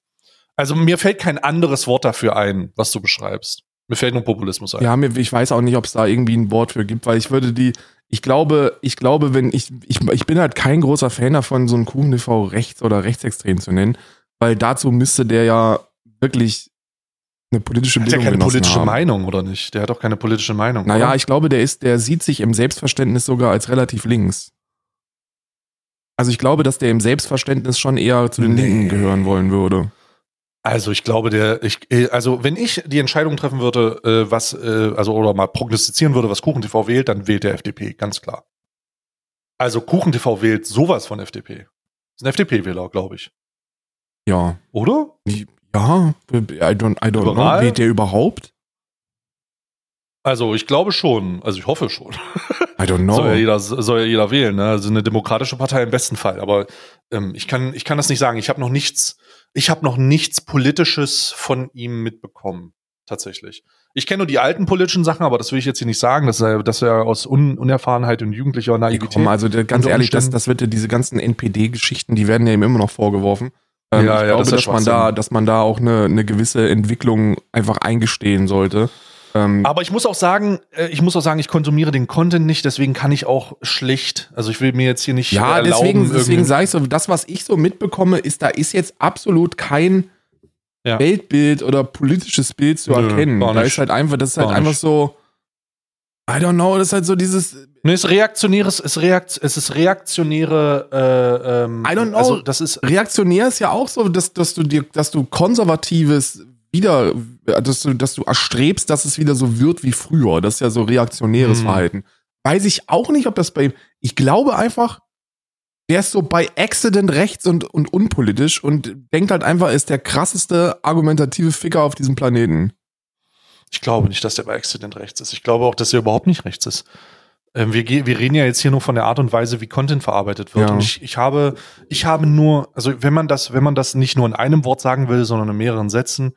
also mir fällt kein anderes Wort dafür ein, was du beschreibst. Mir fällt nur Populismus ein. Ja, mir, ich weiß auch nicht, ob es da irgendwie ein Wort für gibt, weil ich würde die, ich glaube, ich glaube, wenn ich, ich, ich bin halt kein großer Fan davon, so einen Kuchen TV rechts oder rechtsextrem zu nennen, weil dazu müsste der ja wirklich eine politische Hat ja Bildung keine genossen politische haben. Meinung, oder nicht? Der hat doch keine politische Meinung. Naja, oder? ich glaube, der ist, der sieht sich im Selbstverständnis sogar als relativ links. Also ich glaube, dass der im Selbstverständnis schon eher zu den Nee. Linken gehören wollen würde. Also ich glaube, der, ich, äh, also wenn ich die Entscheidung treffen würde, äh, was, äh, also oder mal prognostizieren würde, was KuchenTV wählt, dann wählt der FDP, ganz klar. Also KuchenTV wählt sowas von FDP. ist ein FDP-Wähler, glaube ich. Ja. Oder? Ja, I don't, I don't know. Wählt der überhaupt? Also ich glaube schon, also ich hoffe schon. I don't know. Soll, ja jeder, soll ja jeder wählen, ne? Also eine demokratische Partei im besten Fall. Aber ähm, ich, kann, ich kann das nicht sagen. Ich habe noch nichts, ich habe noch nichts Politisches von ihm mitbekommen, tatsächlich. Ich kenne nur die alten politischen Sachen, aber das will ich jetzt hier nicht sagen. Das ist ja, das ist ja aus Un Unerfahrenheit und jugendlicher Naivität. komm, also ganz ehrlich, das, das wird ja diese ganzen NPD-Geschichten, die werden ja ihm immer noch vorgeworfen. Ähm, Ja, ich ja, glaube, das dass man da, dass man da auch eine, eine gewisse Entwicklung einfach eingestehen sollte. Ähm, aber ich muss auch sagen, äh, ich muss auch sagen, ich konsumiere den Content nicht, deswegen kann ich auch schlecht, also ich will mir jetzt hier nicht ja, erlauben, deswegen, deswegen sage ich so, das, was ich so mitbekomme, ist, da ist jetzt absolut kein Ja. Weltbild oder politisches Bild zu Nö, erkennen. Da ist halt einfach, das ist halt einfach nicht. so, I don't know, das ist halt so dieses. Ne, es ist reaktionäres, es, reakt, es ist reaktionäre, äh, ähm, I don't know. Also das ist Reaktionär ist ja auch so, dass, dass du dir, dass du konservatives wieder, dass du, dass du erstrebst, dass es wieder so wird wie früher. Das ist ja so reaktionäres Hm. Verhalten. Weiß ich auch nicht, ob das bei ihm. Ich glaube einfach, der ist so bei Accident rechts und, und unpolitisch und denkt halt einfach, er ist der krasseste argumentative Ficker auf diesem Planeten. Ich glaube nicht, dass der bei Accident rechts ist. Ich glaube auch, dass er überhaupt nicht rechts ist. Ähm, wir, wir reden ja jetzt hier nur von der Art und Weise, wie Content verarbeitet wird. Ja. Und ich, ich habe, ich habe nur, also wenn man das, wenn man das nicht nur in einem Wort sagen will, sondern in mehreren Sätzen,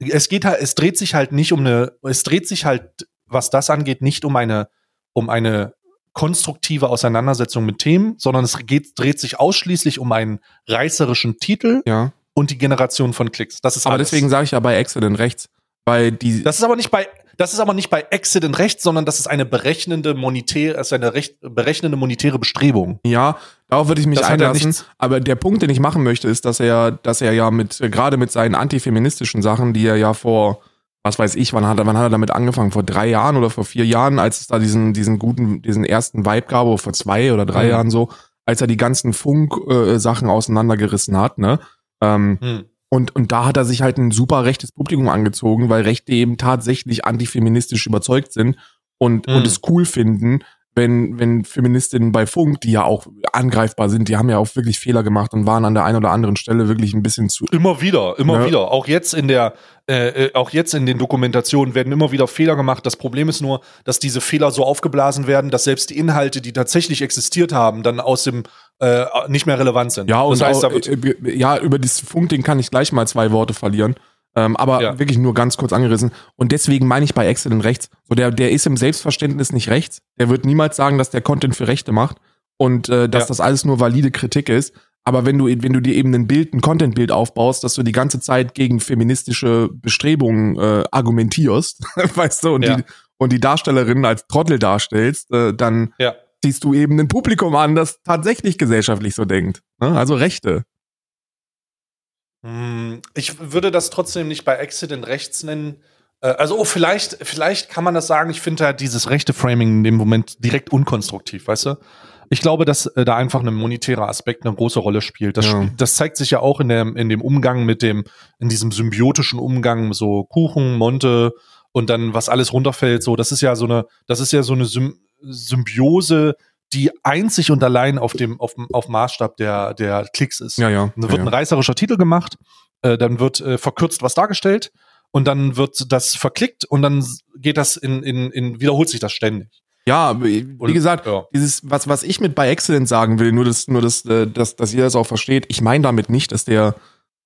es geht halt, es dreht sich halt nicht um eine, es dreht sich halt, was das angeht, nicht um eine, um eine konstruktive Auseinandersetzung mit Themen, sondern es geht, dreht sich ausschließlich um einen reißerischen Titel Ja. und die Generation von Klicks. Das ist Aber alles. deswegen sage ich ja bei Accident rechts, weil die. Das ist aber nicht bei, das ist aber nicht bei Accident rechts, sondern das ist eine berechnende monetäre, ist eine recht, berechnende monetäre Bestrebung. Ja, darauf würde ich mich Das einlassen. Aber der Punkt, den ich machen möchte, ist, dass er, dass er ja mit, äh, gerade mit seinen antifeministischen Sachen, die er ja vor, was weiß ich, wann hat er, wann hat er damit angefangen? Vor drei Jahren oder vor vier Jahren, als es da diesen, diesen guten, diesen ersten Vibe gab, oder vor zwei oder drei Mhm. Jahren so, als er die ganzen Funk-Sachen auseinandergerissen hat, ne? Ähm, Hm. Und, und da hat er sich halt ein super rechtes Publikum angezogen, weil Rechte eben tatsächlich antifeministisch überzeugt sind und, Mhm. und es cool finden, wenn, wenn Feministinnen bei Funk, die ja auch angreifbar sind, die haben ja auch wirklich Fehler gemacht und waren an der einen oder anderen Stelle wirklich ein bisschen zu. Immer wieder, immer Ja. wieder. Auch jetzt in der, äh, äh, auch jetzt in den Dokumentationen werden immer wieder Fehler gemacht. Das Problem ist nur, dass diese Fehler so aufgeblasen werden, dass selbst die Inhalte, die tatsächlich existiert haben, dann aus dem äh, nicht mehr relevant sind. Ja, und das heißt, auch, äh, äh, ja, über das Funkding kann ich gleich mal zwei Worte verlieren. Ähm, aber Ja. wirklich nur ganz kurz angerissen. Und deswegen meine ich bei Excellent rechts. So, der, der ist im Selbstverständnis nicht rechts. Der wird niemals sagen, dass der Content für Rechte macht und äh, dass Ja. das alles nur valide Kritik ist. Aber wenn du, wenn du dir eben ein Bild, ein Content-Bild aufbaust, dass du die ganze Zeit gegen feministische Bestrebungen äh, argumentierst, weißt du, und, Ja. die, und die Darstellerin als Trottel darstellst, äh, dann ja. ziehst du eben ein Publikum an, das tatsächlich gesellschaftlich so denkt. Ne? Also Rechte. Hm, Ich würde das trotzdem nicht bei Accident rechts nennen. Äh, Also, oh, vielleicht, vielleicht kann man das sagen. Ich finde halt dieses rechte Framing in dem Moment direkt unkonstruktiv, weißt du? Ich glaube, dass äh, da einfach ein monetärer Aspekt eine große Rolle spielt. Das, Ja. das zeigt sich ja auch in dem, in dem Umgang mit dem, in diesem symbiotischen Umgang, so Kuchen, Monte und dann was alles runterfällt. So, das ist ja so eine, das ist ja so eine Sym Symbiose, die einzig und allein auf dem, auf, auf Maßstab der, der Klicks ist. Ja, ja. Und dann ja, wird ein ja. reißerischer Titel gemacht, äh, dann wird äh, verkürzt was dargestellt und dann wird das verklickt und dann geht das in, in, in wiederholt sich das ständig. Ja, wie Und- gesagt, ja. dieses, was, was ich mit bei Excellent sagen will, nur dass, nur dass, äh, dass, dass ihr das auch versteht, ich meine damit nicht, dass der,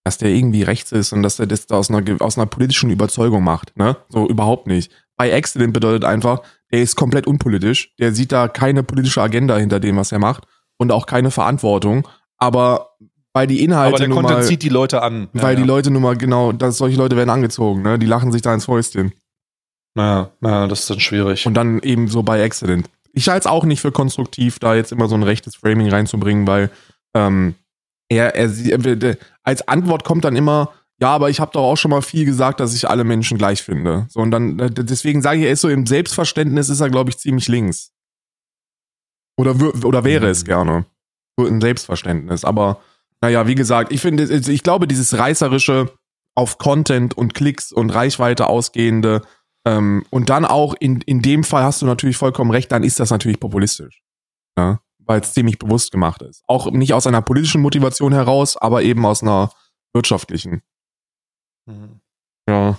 dass der irgendwie rechts ist und dass der das da aus einer, aus einer politischen Überzeugung macht, ne? So überhaupt nicht. Bei Excellent bedeutet einfach, der ist komplett unpolitisch, der sieht da keine politische Agenda hinter dem, was er macht und auch keine Verantwortung, aber weil die Inhalte Aber der Content mal, zieht die Leute an. Ja, weil die ja. Leute nun mal genau, dass solche Leute werden angezogen, ne? Die lachen sich da ins Fäustchen. Ja, ja, das ist dann schwierig. Und dann eben so bei Accident. Ich halte es auch nicht für konstruktiv, da jetzt immer so ein rechtes Framing reinzubringen, weil ähm, er, er, er, als Antwort kommt dann immer, ja, aber ich habe doch auch schon mal viel gesagt, dass ich alle Menschen gleich finde. So, und dann, äh, deswegen sage ich, er ist so im Selbstverständnis, ist er, glaube ich, ziemlich links. Oder, oder wäre es Mhm. gerne. So im Selbstverständnis. Aber naja, wie gesagt, ich finde, ich glaube, dieses reißerische auf Content und Klicks und Reichweite ausgehende, ähm, und dann auch in, in dem Fall hast du natürlich vollkommen recht, dann ist das natürlich populistisch. Ja? Weil es ziemlich bewusst gemacht ist. Auch nicht aus einer politischen Motivation heraus, aber eben aus einer wirtschaftlichen. Mhm. Ja.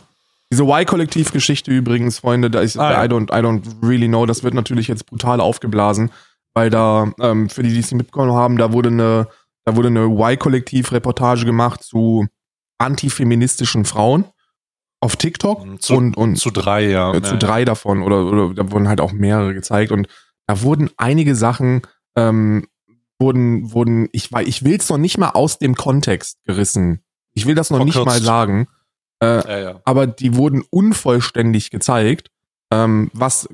Diese Y-Kollektiv-Geschichte übrigens, Freunde, da ist, Ah, ja. I, don't, I don't really know, das wird natürlich jetzt brutal aufgeblasen, weil da, ähm, für die, die es nicht mitbekommen haben, da wurde eine, da wurde eine Y-Kollektiv-Reportage gemacht zu antifeministischen Frauen auf TikTok Mhm, Zu, und, und zu drei, ja. äh, zu drei davon oder, oder da wurden halt auch mehrere gezeigt und da wurden einige Sachen ähm, wurden wurden ich ich will es noch nicht mal aus dem Kontext gerissen ich will das noch nicht mal Verkürzt. Sagen Ja, ja. aber die wurden unvollständig gezeigt ähm, was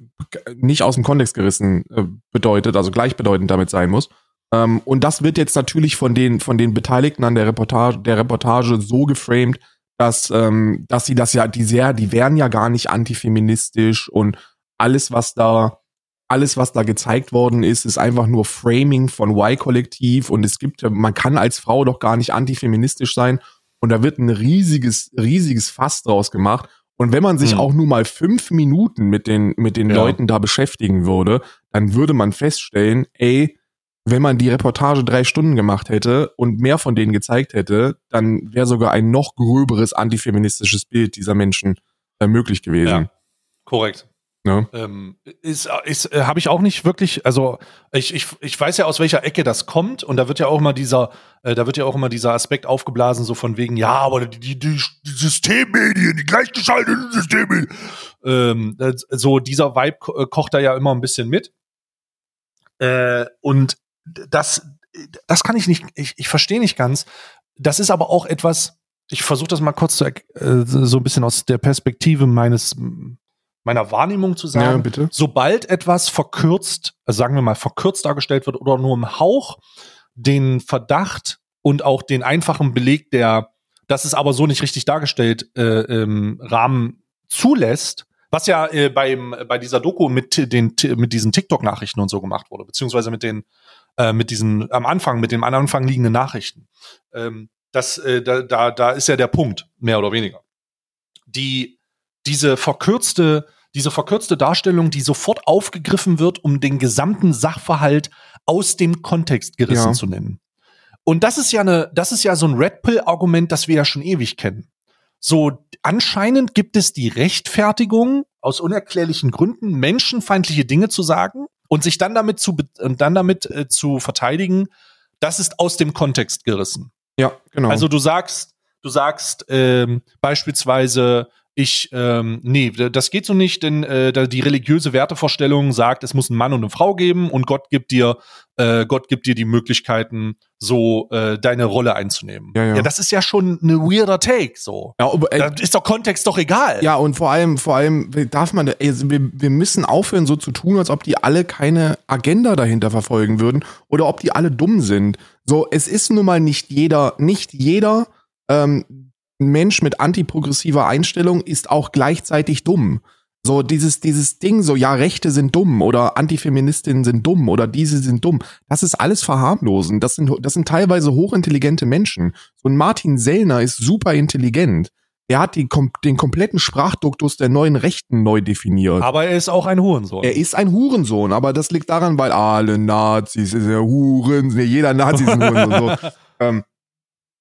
nicht aus dem Kontext gerissen äh, bedeutet also gleichbedeutend damit sein muss ähm, und das wird jetzt natürlich von den von den Beteiligten an der Reportage der Reportage so geframed dass ähm, dass sie das ja die sehr die wären ja gar nicht antifeministisch und alles, was da, alles, was da gezeigt worden ist, ist einfach nur Framing von Y-Kollektiv und es gibt, man kann als Frau doch gar nicht antifeministisch sein und da wird ein riesiges, riesiges Fass draus gemacht. Und wenn man sich Hm. auch nur mal fünf Minuten mit den, mit den Ja. Leuten da beschäftigen würde, dann würde man feststellen, ey, wenn man die Reportage drei Stunden gemacht hätte und mehr von denen gezeigt hätte, dann wäre sogar ein noch gröberes antifeministisches Bild dieser Menschen äh, möglich gewesen. Ja. Korrekt. Ne? Ähm, ist, ist, äh, habe ich auch nicht wirklich, also ich, ich, ich weiß ja aus welcher Ecke das kommt und da wird ja auch immer dieser, äh, da wird ja auch immer dieser Aspekt aufgeblasen, so von wegen, ja, aber die, die, die die Systemmedien, die gleichgeschalteten Systemmedien, ähm, äh, so dieser Vibe ko äh, kocht da ja immer ein bisschen mit. Äh, und das, das kann ich nicht, ich, ich verstehe nicht ganz. Das ist aber auch etwas, ich versuche das mal kurz zu, äh, so ein bisschen aus der Perspektive meines, meiner Wahrnehmung zu Ja, sagen. bitte. Sobald etwas verkürzt, also sagen wir mal, verkürzt dargestellt wird oder nur im Hauch den Verdacht und auch den einfachen Beleg, der, das ist aber so nicht richtig dargestellt, äh, im Rahmen zulässt, was ja äh, beim, bei dieser Doku mit den mit diesen TikTok-Nachrichten und so gemacht wurde, beziehungsweise mit den äh, mit diesen am Anfang, mit den am Anfang liegenden Nachrichten. Ähm, das, äh, da, da, da ist ja der Punkt, mehr oder weniger. Die, diese verkürzte, diese verkürzte Darstellung, die sofort aufgegriffen wird, um den gesamten Sachverhalt aus dem Kontext gerissen Ja. zu nennen. Und das ist ja eine, das ist ja so ein Red Pill-Argument, das wir ja schon ewig kennen. So, anscheinend gibt es die Rechtfertigung, aus unerklärlichen Gründen menschenfeindliche Dinge zu sagen und sich dann damit zu, und dann damit äh, zu verteidigen, das ist aus dem Kontext gerissen. Ja, genau. Also du sagst, du sagst ähm, beispielsweise, ich, ähm, nee, das geht so nicht, denn äh, die religiöse Wertevorstellung sagt, es muss einen Mann und eine Frau geben und Gott gibt dir, äh, Gott gibt dir die Möglichkeiten, so äh, deine Rolle einzunehmen. Ja, ja. das ist ja schon eine weirder Take, so. ja, aber, äh, Da ist doch Kontext doch egal. Ja, und vor allem, vor allem darf man, also wir, wir müssen aufhören, so zu tun, als ob die alle keine Agenda dahinter verfolgen würden oder ob die alle dumm sind. So, es ist nun mal nicht jeder, nicht jeder ähm, Mensch mit antiprogressiver Einstellung ist auch gleichzeitig dumm. So dieses, dieses Ding, so ja, Rechte sind dumm oder Antifeministinnen sind dumm oder diese sind dumm. Das ist alles verharmlosen. Das sind, das sind teilweise hochintelligente Menschen. So ein Martin Sellner ist super intelligent. Er hat die, kom den kompletten Sprachduktus der neuen Rechten neu definiert. Aber er ist auch ein Hurensohn. Er ist ein Hurensohn, aber das liegt daran, weil alle Nazis sind ja Huren, jeder Nazi ist ein Hurensohn. so. ähm,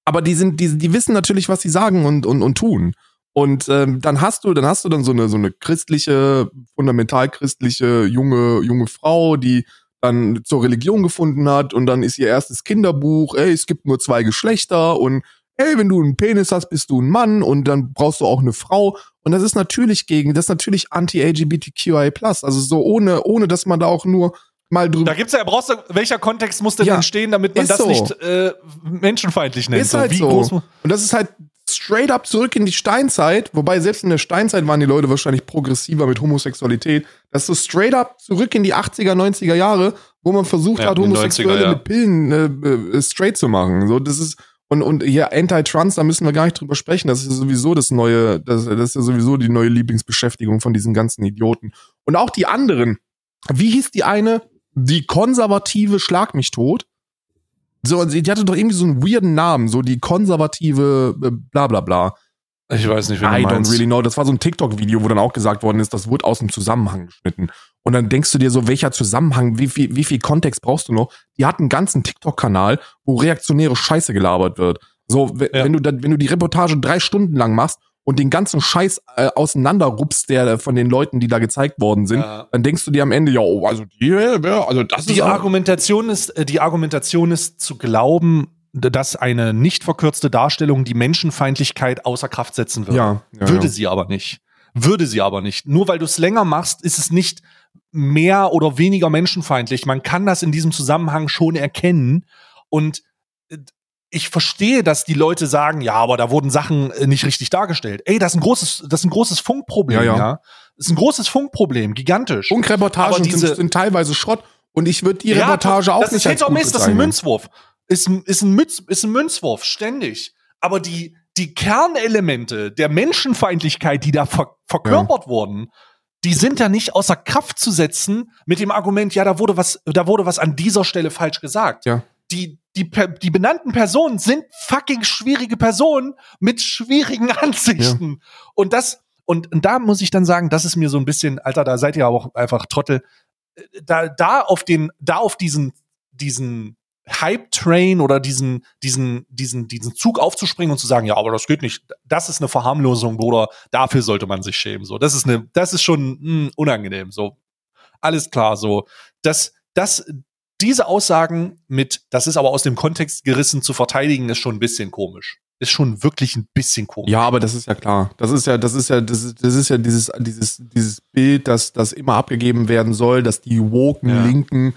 aber die sind, die, die wissen natürlich, was sie sagen und, und, und tun. Und ähm, dann hast du, dann hast du dann so eine so eine christliche, fundamental christliche junge junge Frau, die dann zur Religion gefunden hat und dann ist ihr erstes Kinderbuch, ey, es gibt nur zwei Geschlechter und ey, wenn du einen Penis hast, bist du ein Mann und dann brauchst du auch eine Frau und das ist natürlich gegen, das ist natürlich anti-LGBTQI+, also so ohne ohne dass man da auch nur mal drüber da gibt's ja, brauchst du, welcher Kontext muss denn Ja, entstehen, damit man das so. nicht äh, menschenfeindlich nennt? Ist halt Wie so. Und das ist halt straight up zurück in die Steinzeit, wobei selbst in der Steinzeit waren die Leute wahrscheinlich progressiver mit Homosexualität. Das ist so straight up zurück in die 80er, 90er Jahre, wo man versucht Ja, hat, Homosexuelle 90er, ja. mit Pillen äh, äh, straight zu machen. So, das ist und und hier Anti-Trans, da müssen wir gar nicht drüber sprechen. Das ist ja sowieso das neue, das, das ist ja sowieso die neue Lieblingsbeschäftigung von diesen ganzen Idioten. Und auch die anderen. Wie hieß die eine? Die konservative Schlag mich tot. So, und sie die hatte doch irgendwie so einen weirden Namen, so die konservative äh, bla bla bla. Ich weiß nicht, I du don't meinst. really know. Das war so ein TikTok-Video, wo dann auch gesagt worden ist, das wurde aus dem Zusammenhang geschnitten. Und dann denkst du dir so, welcher Zusammenhang, wie viel, wie viel Kontext brauchst du noch? Die hat einen ganzen TikTok-Kanal, wo reaktionäre Scheiße gelabert wird. So, Ja. wenn du dann, wenn du die Reportage drei Stunden lang machst und den ganzen Scheiß äh, auseinanderrupst, der von den Leuten, die da gezeigt worden sind, Ja. dann denkst du dir am Ende, ja, oh, also die, ja, also das Die ist Argumentation ist, äh, die Argumentation ist zu glauben, dass eine nicht verkürzte Darstellung die Menschenfeindlichkeit außer Kraft setzen würde. ja, ja, Würde sie aber nicht. Würde sie aber nicht. Nur weil du es länger machst, ist es nicht mehr oder weniger menschenfeindlich. Man kann das in diesem Zusammenhang schon erkennen. Und äh, ich verstehe, dass die Leute sagen, ja, aber da wurden Sachen äh, nicht richtig dargestellt. Ey, das ist ein großes, das ist ein großes Funkproblem, Ja, ja. ja. Das ist ein großes Funkproblem, gigantisch. Funkreportagen sind, sind teilweise Schrott und ich würde die Ja, Reportage auch das nicht ist als Miss, das ist ein. Münzwurf. Ist, ein- ist, ein Münz, ist ein Münzwurf, ständig. Aber die, die Kernelemente der Menschenfeindlichkeit, die da ver, verkörpert wurden, die sind ja nicht außer Kraft zu setzen mit dem Argument, ja, da wurde was, da wurde was an dieser Stelle falsch gesagt. Ja. Die, die, die benannten Personen sind fucking schwierige Personen mit schwierigen Ansichten. Ja. Und das, und, und da muss ich dann sagen, das ist mir so ein bisschen, Alter, da seid ihr aber auch einfach Trottel. Da, da auf den, da auf diesen, diesen Hype-Train oder diesen, diesen, diesen, diesen Zug aufzuspringen und zu sagen, ja, aber das geht nicht. Das ist eine Verharmlosung, Bruder. Dafür sollte man sich schämen. So, das ist eine, das ist schon mh, hm, unangenehm. So, alles klar. So, das, das, diese Aussagen mit, das ist aber aus dem Kontext gerissen zu verteidigen, ist schon ein bisschen komisch. Ist schon wirklich ein bisschen komisch. Ja, aber das ist ja klar. Das ist ja, das ist ja, das ist, das ist ja dieses, dieses, dieses Bild, dass das immer abgegeben werden soll, dass die woken ja. Linken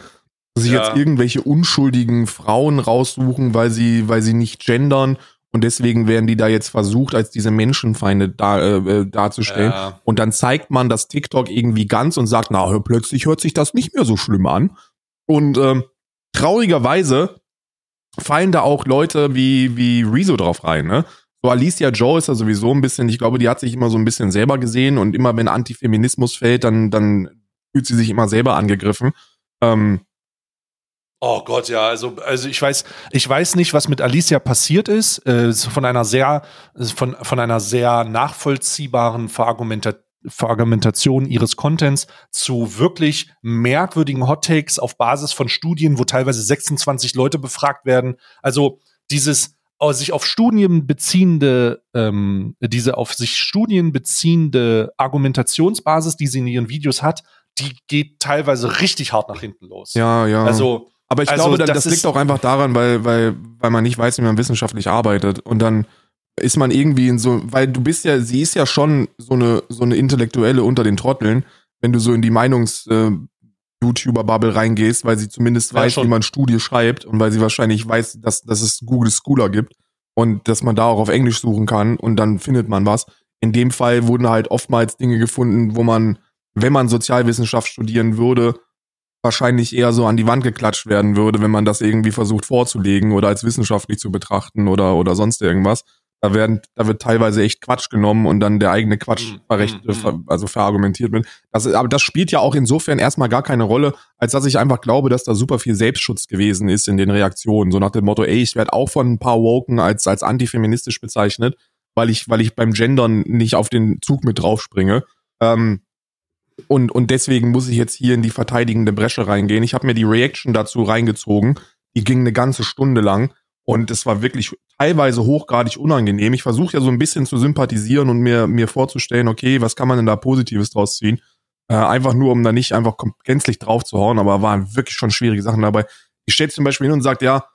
sich ja. jetzt irgendwelche unschuldigen Frauen raussuchen, weil sie, weil sie nicht gendern und deswegen werden die da jetzt versucht, als diese Menschenfeinde da, äh, äh, darzustellen. Ja. Und dann zeigt man das TikTok irgendwie ganz und sagt, na, plötzlich hört sich das nicht mehr so schlimm an. Und ähm, traurigerweise fallen da auch Leute wie, wie Rezo drauf rein, ne? So Alicia Joe ist ja sowieso ein bisschen, ich glaube, die hat sich immer so ein bisschen selber gesehen und immer wenn Antifeminismus fällt, dann, dann fühlt sie sich immer selber angegriffen. Ähm, Oh Gott, ja, also, also ich weiß, ich weiß nicht, was mit Alicia passiert ist. Äh, von einer sehr, von, von einer sehr nachvollziehbaren Verargumenta Verargumentation ihres Contents zu wirklich merkwürdigen Hot Takes auf Basis von Studien, wo teilweise 26 Leute befragt werden. Also dieses sich auf Studien beziehende, ähm, diese auf sich Studien beziehende Argumentationsbasis, die sie in ihren Videos hat, die geht teilweise richtig hart nach hinten los. Ja, ja. Also aber ich also, glaube, das, das liegt auch einfach daran, weil, weil, weil man nicht weiß, wie man wissenschaftlich arbeitet. Und dann ist man irgendwie in so, weil du bist ja, sie ist ja schon so eine, so eine Intellektuelle unter den Trotteln, wenn du so in die Meinungs- äh, YouTuber-Bubble reingehst, weil sie zumindest weiß, ja, wie man Studie schreibt und weil sie wahrscheinlich weiß, dass, dass es Google Schooler gibt und dass man da auch auf Englisch suchen kann und dann findet man was. In dem Fall wurden halt oftmals Dinge gefunden, wo man, wenn man Sozialwissenschaft studieren würde, wahrscheinlich eher so an die Wand geklatscht werden würde, wenn man das irgendwie versucht vorzulegen oder als wissenschaftlich zu betrachten oder, oder sonst irgendwas. Da werden, da wird teilweise echt Quatsch genommen und dann der eigene Quatsch mhm. verrecht, mm, also verargumentiert wird. Das, aber das spielt ja auch insofern erstmal gar keine Rolle, als dass ich einfach glaube, dass da super viel Selbstschutz gewesen ist in den Reaktionen. So nach dem Motto, ey, ich werde auch von ein paar Woken als, als antifeministisch bezeichnet, weil ich, weil ich beim Gendern nicht auf den Zug mit draufspringe. Ähm, und, und deswegen muss ich jetzt hier in die verteidigende Bresche reingehen. Ich habe mir die Reaction dazu reingezogen. Die ging eine ganze Stunde lang. Und es war wirklich teilweise hochgradig unangenehm. Ich versuche ja so ein bisschen zu sympathisieren und mir, mir vorzustellen, okay, was kann man denn da Positives draus ziehen? Äh, einfach nur, um da nicht einfach gänzlich drauf zu hauen, aber waren wirklich schon schwierige Sachen dabei. Ich stelle zum Beispiel hin und sagt, ja,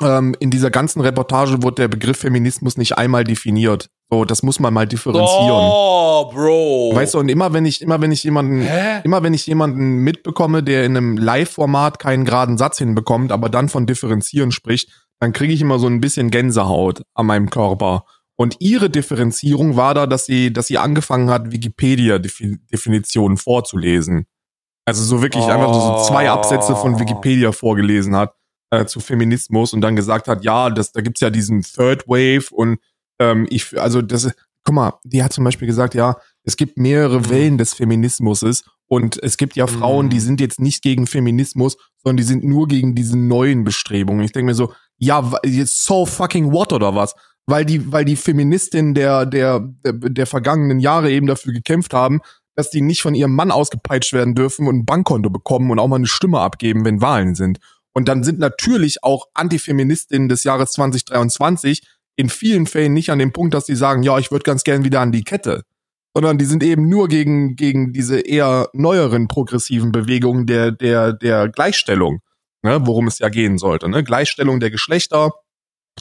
ähm, in dieser ganzen Reportage wurde der Begriff Feminismus nicht einmal definiert. So, das muss man mal differenzieren. Oh, Bro. Weißt du, und immer wenn ich, immer wenn ich jemanden, Hä? immer wenn ich jemanden mitbekomme, der in einem Live-Format keinen geraden Satz hinbekommt, aber dann von differenzieren spricht, dann kriege ich immer so ein bisschen Gänsehaut an meinem Körper. Und ihre Differenzierung war da, dass sie, dass sie angefangen hat, Wikipedia-Definitionen vorzulesen. Also so wirklich oh. einfach so zwei Absätze von Wikipedia vorgelesen hat äh, zu Feminismus und dann gesagt hat, ja, das, da gibt's ja diesen Third Wave und ähm, ich, also das, guck mal, die hat zum Beispiel gesagt, ja, es gibt mehrere mhm. Wellen des Feminismuses und es gibt ja Frauen, die mhm. sind jetzt nicht gegen Feminismus, sondern die sind nur gegen diese neuen Bestrebungen. Ich denke mir so, ja, so fucking what oder was? Weil die, weil die Feministinnen der, der, der, der vergangenen Jahre eben dafür gekämpft haben, dass die nicht von ihrem Mann ausgepeitscht werden dürfen und ein Bankkonto bekommen und auch mal eine Stimme abgeben, wenn Wahlen sind. Und dann sind natürlich auch Antifeministinnen des Jahres 2023 in vielen Fällen nicht an dem Punkt, dass sie sagen, ja, ich würde ganz gern wieder an die Kette. Sondern die sind eben nur gegen, gegen diese eher neueren progressiven Bewegungen der, der, der Gleichstellung, ne, worum es ja gehen sollte. Ne? Gleichstellung der Geschlechter.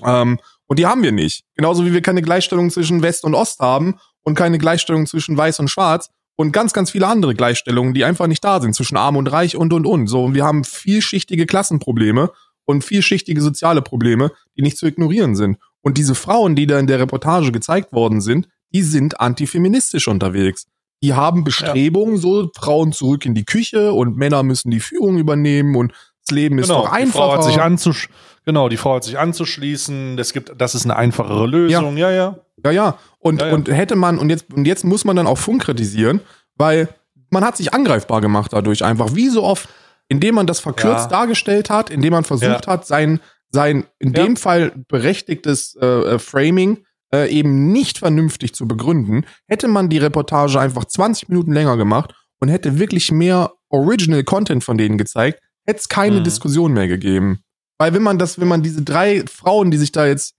Ähm, und die haben wir nicht. Genauso wie wir keine Gleichstellung zwischen West und Ost haben und keine Gleichstellung zwischen Weiß und Schwarz und ganz, ganz viele andere Gleichstellungen, die einfach nicht da sind zwischen Arm und Reich und und und. So, wir haben vielschichtige Klassenprobleme und vielschichtige soziale Probleme, die nicht zu ignorieren sind. Und diese Frauen, die da in der Reportage gezeigt worden sind, die sind antifeministisch unterwegs. Die haben Bestrebungen, ja. so Frauen zurück in die Küche und Männer müssen die Führung übernehmen und das Leben ist genau, doch einfacher. Die Frau hat sich anzusch genau, die Frau hat sich anzuschließen. Es gibt, das ist eine einfachere Lösung. Ja, ja. Ja, ja. Und, ja, ja. und hätte man, und jetzt, und jetzt muss man dann auch Funk kritisieren, Weil man hat sich angreifbar gemacht dadurch einfach, wie so oft, indem man das verkürzt Ja. dargestellt hat, indem man versucht Ja. hat, sein, sein in Ja. dem Fall berechtigtes äh, äh, Framing äh, eben nicht vernünftig zu begründen, hätte man die Reportage einfach 20 Minuten länger gemacht und hätte wirklich mehr Original Content von denen gezeigt, hätte es keine Mhm. Diskussion mehr gegeben. Weil wenn man das, wenn man diese drei Frauen, die sich da jetzt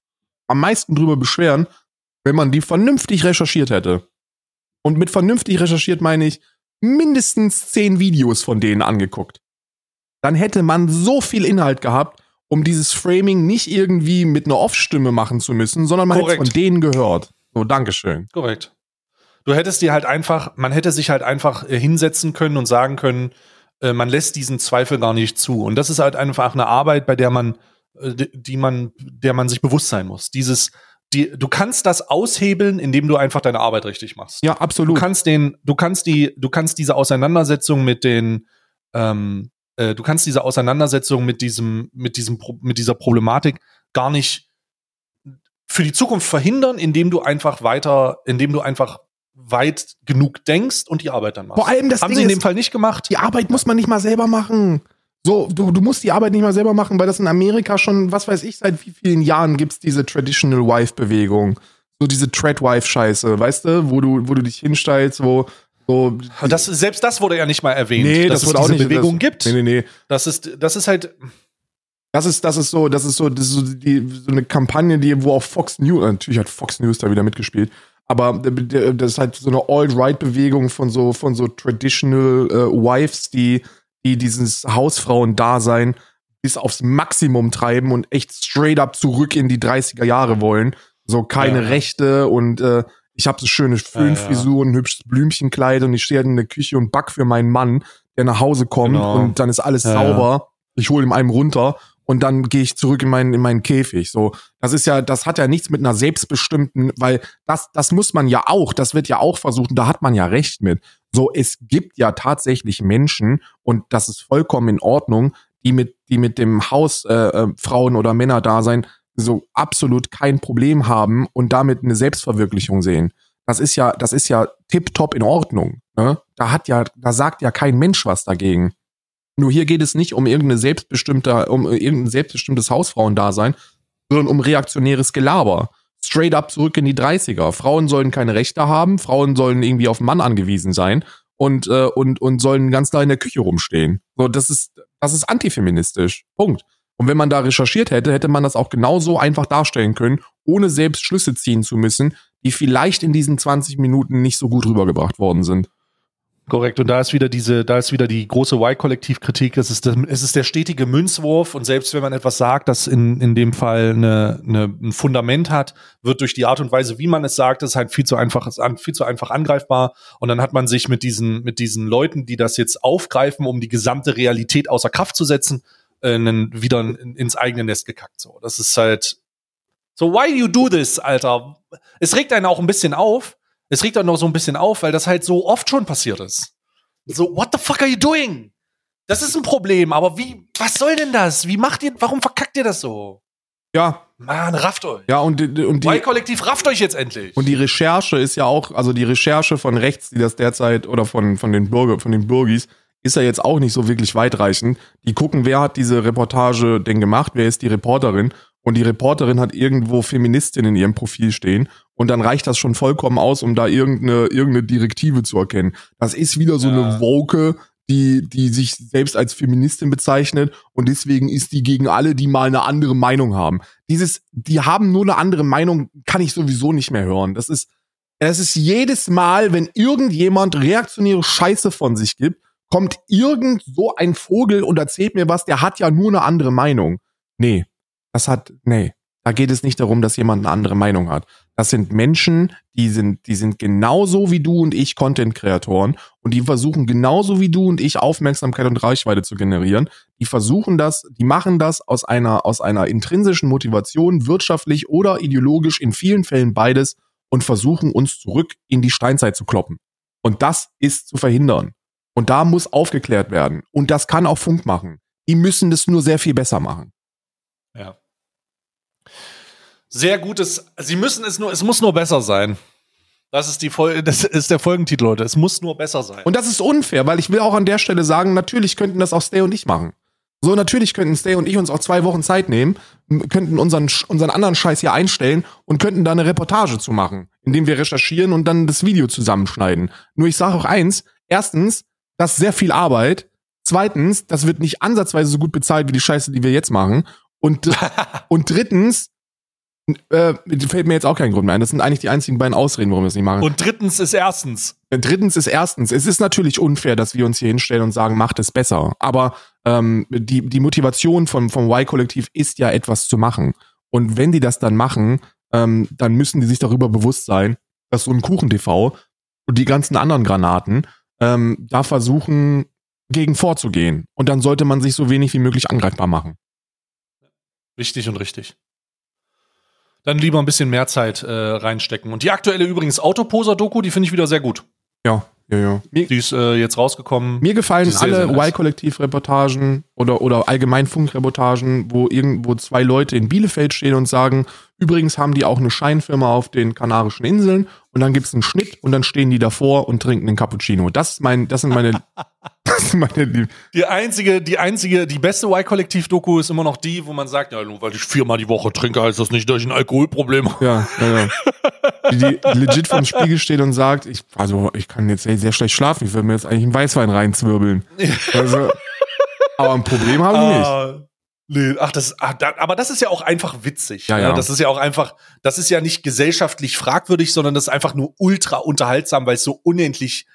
am meisten drüber beschweren, wenn man die vernünftig recherchiert hätte. Und mit vernünftig recherchiert meine ich mindestens zehn Videos von denen angeguckt. Dann hätte man so viel Inhalt gehabt, um dieses Framing nicht irgendwie mit einer Off-Stimme machen zu müssen, sondern man hätte es von denen gehört. So, Dankeschön. Korrekt. Du hättest dir halt einfach, man hätte sich halt einfach äh, hinsetzen können und sagen können, äh, man lässt diesen Zweifel gar nicht zu. Und das ist halt einfach eine Arbeit, bei der man, äh, die- man, der man sich bewusst sein muss. Dieses, die, du kannst das aushebeln, indem du einfach deine Arbeit richtig machst. Ja, Du absolut. kannst den, du kannst die, du kannst diese Auseinandersetzung mit den, ähm, äh, du kannst diese Auseinandersetzung mit diesem, mit diesem, mit dieser Problematik gar nicht für die Zukunft verhindern, indem du einfach weiter, indem du einfach weit genug denkst und die Arbeit dann machst. Vor allem das Haben Ding sie in dem Fall nicht gemacht. Die Arbeit muss man nicht mal selber machen. So, du, du musst die Arbeit nicht mal selber machen, weil das in Amerika schon, was weiß ich, seit wie vielen Jahren gibt's diese Traditional Wife-Bewegung. So diese Tread-Wife-Scheiße, weißt du, wo du, wo du dich hinstellst, wo so. Das, selbst das wurde ja nicht mal erwähnt, nee, dass das es wurde auch diese nicht. Bewegung das, gibt. Nee, nee, nee. Das ist, das ist halt, Das ist, das ist so, das ist so, das ist so, die, so eine Kampagne, die, wo auch Fox News, natürlich hat Fox News da wieder mitgespielt, aber das ist halt so eine Alt-Right-Bewegung von so, von so Traditional äh, Wives, die, die dieses Hausfrauen-Dasein bis aufs Maximum treiben und echt straight up zurück in die 30er Jahre wollen. So keine Ja. Rechte und äh, ich habe so schöne Föhnfrisur und ein hübsches Blümchenkleid und ich stehe halt in der Küche und back für meinen Mann, der nach Hause kommt Genau. und dann ist alles Ja, sauber. Ich hole ihm einen runter und dann gehe ich zurück in meinen, in meinen Käfig. So, das ist ja, das hat ja nichts mit einer selbstbestimmten, weil das, das muss man ja auch, das wird ja auch versucht und da hat man ja recht mit. So, es gibt ja tatsächlich Menschen und das ist vollkommen in Ordnung, die mit, die mit dem Haus äh, äh, Frauen oder Männer-Dasein so absolut kein Problem haben und damit eine Selbstverwirklichung sehen. Das ist ja, das ist ja tipptopp in Ordnung. Ne? Da hat ja, da sagt ja kein Mensch was dagegen. Nur hier geht es nicht um irgendeine selbstbestimmte, um irgendein selbstbestimmtes Hausfrauendasein, sondern um reaktionäres Gelaber. Straight up zurück in die 30er. Frauen sollen keine Rechte haben, Frauen sollen irgendwie auf Mann angewiesen sein und, äh, und, und sollen ganz klar in der Küche rumstehen. So, das ist, das ist antifeministisch. Punkt. Und wenn man da recherchiert hätte, hätte man das auch genauso einfach darstellen können, ohne selbst Schlüsse ziehen zu müssen, die vielleicht in diesen 20 Minuten nicht so gut rübergebracht worden sind. Korrekt. Und da ist wieder diese, da ist wieder die große Y-Kollektivkritik. Es ist, es ist der stetige Münzwurf. Und selbst wenn man etwas sagt, das in, in dem Fall eine, eine, ein Fundament hat, wird durch die Art und Weise, wie man es sagt, es halt viel zu einfach, ist an, viel zu einfach angreifbar. Und dann hat man sich mit diesen, mit diesen Leuten, die das jetzt aufgreifen, um die gesamte Realität außer Kraft zu setzen, äh, einen, wieder in, ins eigene Nest gekackt. So, das ist halt, so, why do you do this, Alter? Es regt einen auch ein bisschen auf. Es regt auch so ein bisschen auf, weil das halt so oft schon passiert ist. So, what the fuck are you doing? Das ist ein Problem, aber wie, was soll denn das? Wie macht ihr, warum verkackt ihr das so? Ja, Mann, rafft euch. ja, und, die- und die, Y-Kollektiv, rafft euch jetzt endlich. Und die Recherche ist ja auch, also die Recherche von rechts, die das derzeit oder von, von den Bürger, von den Bürgis, ist ja jetzt auch nicht so wirklich weitreichend. Die gucken, wer hat diese Reportage denn gemacht, wer ist die Reporterin und die Reporterin hat irgendwo Feministin in ihrem Profil stehen und dann reicht das schon vollkommen aus, um da irgendeine, irgendeine Direktive zu erkennen. Das ist wieder so Ja. eine Woke, die, die sich selbst als Feministin bezeichnet und deswegen ist die gegen alle, die mal eine andere Meinung haben. Dieses, die haben nur eine andere Meinung, kann ich sowieso nicht mehr hören. Das ist, es ist jedes Mal, wenn irgendjemand reaktionäre Scheiße von sich gibt, kommt irgend so ein Vogel und erzählt mir was, der hat ja nur eine andere Meinung. Nee, das hat, nee, da geht es nicht darum, dass jemand eine andere Meinung hat. Das sind Menschen, die sind, die sind genauso wie du und ich Content-Kreatoren und die versuchen genauso wie du und ich Aufmerksamkeit und Reichweite zu generieren. Die versuchen das, die machen das aus einer, aus einer intrinsischen Motivation, wirtschaftlich oder ideologisch, in vielen Fällen beides und versuchen uns zurück in die Steinzeit zu kloppen. Und das ist zu verhindern. Und da muss aufgeklärt werden. Und das kann auch Funk machen. Die müssen das nur sehr viel besser machen. Ja. Sehr gutes, sie müssen es nur, es muss nur besser sein. Das ist die Fol das ist der Folgentitel, Leute. Es muss nur besser sein. Und das ist unfair, weil ich will auch an der Stelle sagen, natürlich könnten das auch Stay und ich machen. So, natürlich könnten Stay und ich uns auch zwei Wochen Zeit nehmen, könnten unseren, unseren anderen Scheiß hier einstellen und könnten da eine Reportage zu machen, indem wir recherchieren und dann das Video zusammenschneiden. Nur ich sage auch eins, erstens, das ist sehr viel Arbeit. Zweitens, das wird nicht ansatzweise so gut bezahlt wie die Scheiße, die wir jetzt machen. Und, und drittens, äh, fällt mir jetzt auch kein Grund mehr ein. Das sind eigentlich die einzigen beiden Ausreden, warum wir es nicht machen. Und drittens ist erstens. Drittens ist erstens, es ist natürlich unfair, dass wir uns hier hinstellen und sagen, macht es besser. Aber ähm, die, die Motivation vom, vom Y-Kollektiv ist ja etwas zu machen. Und wenn die das dann machen, ähm, dann müssen die sich darüber bewusst sein, dass so ein Kuchen-TV und die ganzen anderen Granaten ähm, da versuchen, gegen vorzugehen. Und dann sollte man sich so wenig wie möglich angreifbar machen. Wichtig und richtig. Dann lieber ein bisschen mehr Zeit äh, reinstecken. Und die aktuelle übrigens Autoposer-Doku, die finde ich wieder sehr gut. Ja, ja, ja. Die ist äh, jetzt rausgekommen. Mir gefallen sehr, alle. Y-Kollektiv-Reportagen oder, oder allgemein Funkreportagen, wo irgendwo zwei Leute in Bielefeld stehen und sagen, übrigens haben die auch eine Scheinfirma auf den Kanarischen Inseln und dann gibt's einen Schnitt und dann stehen die davor und trinken einen Cappuccino. Das ist mein, das sind meine, das sind meine Lieb Die einzige, die einzige, die beste Y-Kollektiv-Doku ist immer noch die, wo man sagt, ja, nur weil ich viermal die Woche trinke, heißt das nicht, dass ich ein Alkoholproblem habe. Ja, ja, ja. Die, die legit vorm Spiegel steht und sagt, ich, also ich kann jetzt sehr, schlecht schlafen, ich würde mir jetzt eigentlich einen Weißwein reinzwirbeln. Also, aber ein Problem habe ich nicht. Ah, nee, ach, das, ah, da, aber das ist ja auch einfach witzig. Ja, ne? ja. Das ist ja auch einfach, das ist ja nicht gesellschaftlich fragwürdig, sondern das ist einfach nur ultra unterhaltsam, weil es so unendlich,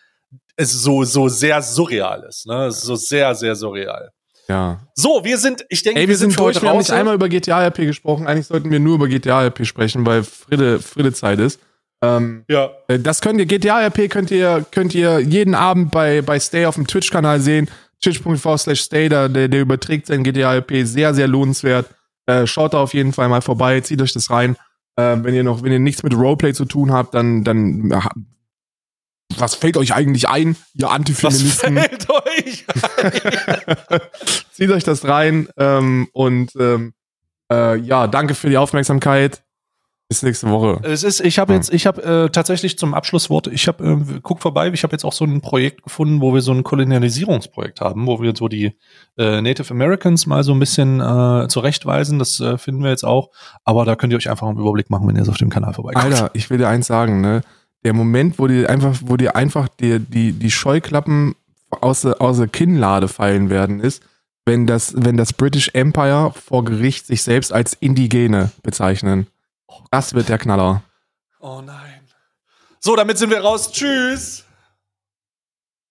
es so, so sehr surreal ist. Ne? Es ist so sehr, sehr surreal. Ja. So, wir sind, ich denke, Ey, wir sind für durch, wir haben nicht einmal über GTA RP gesprochen. Eigentlich sollten wir nur über GTA RP sprechen, weil Friede, Friede Zeit ist. Ähm, ja. äh, das könnt ihr, GTA RP könnt ihr, könnt ihr jeden Abend bei, bei Stay auf dem Twitch-Kanal sehen. Twitch.tv slash Stay, da, der, der überträgt sein GTA RP. Sehr, sehr lohnenswert. Äh, schaut da auf jeden Fall mal vorbei, zieht euch das rein. Äh, wenn ihr noch, wenn ihr nichts mit Roleplay zu tun habt, dann, dann, was fällt euch eigentlich ein, ihr Was Antifeministen? fällt euch? Zieht euch das rein ähm, und ähm, äh, ja, danke für die Aufmerksamkeit. Bis nächste Woche. Es ist, ich habe jetzt, ich habe äh, tatsächlich zum Abschlusswort, ich habe, äh, guck vorbei, ich habe jetzt auch so ein Projekt gefunden, wo wir so ein Kolonialisierungsprojekt haben, wo wir so die äh, Native Americans mal so ein bisschen äh, zurechtweisen. Das äh, finden wir jetzt auch. Aber da könnt ihr euch einfach einen Überblick machen, wenn ihr so auf dem Kanal vorbeikommt. Alter, ich will dir eins sagen, ne? Der Moment, wo dir einfach, wo dir einfach die, die, die Scheuklappen aus der, aus der Kinnlade fallen werden, ist, wenn das, wenn das British Empire vor Gericht sich selbst als Indigene bezeichnen. Das wird der Knaller. Oh nein. So, damit sind wir raus. Tschüss.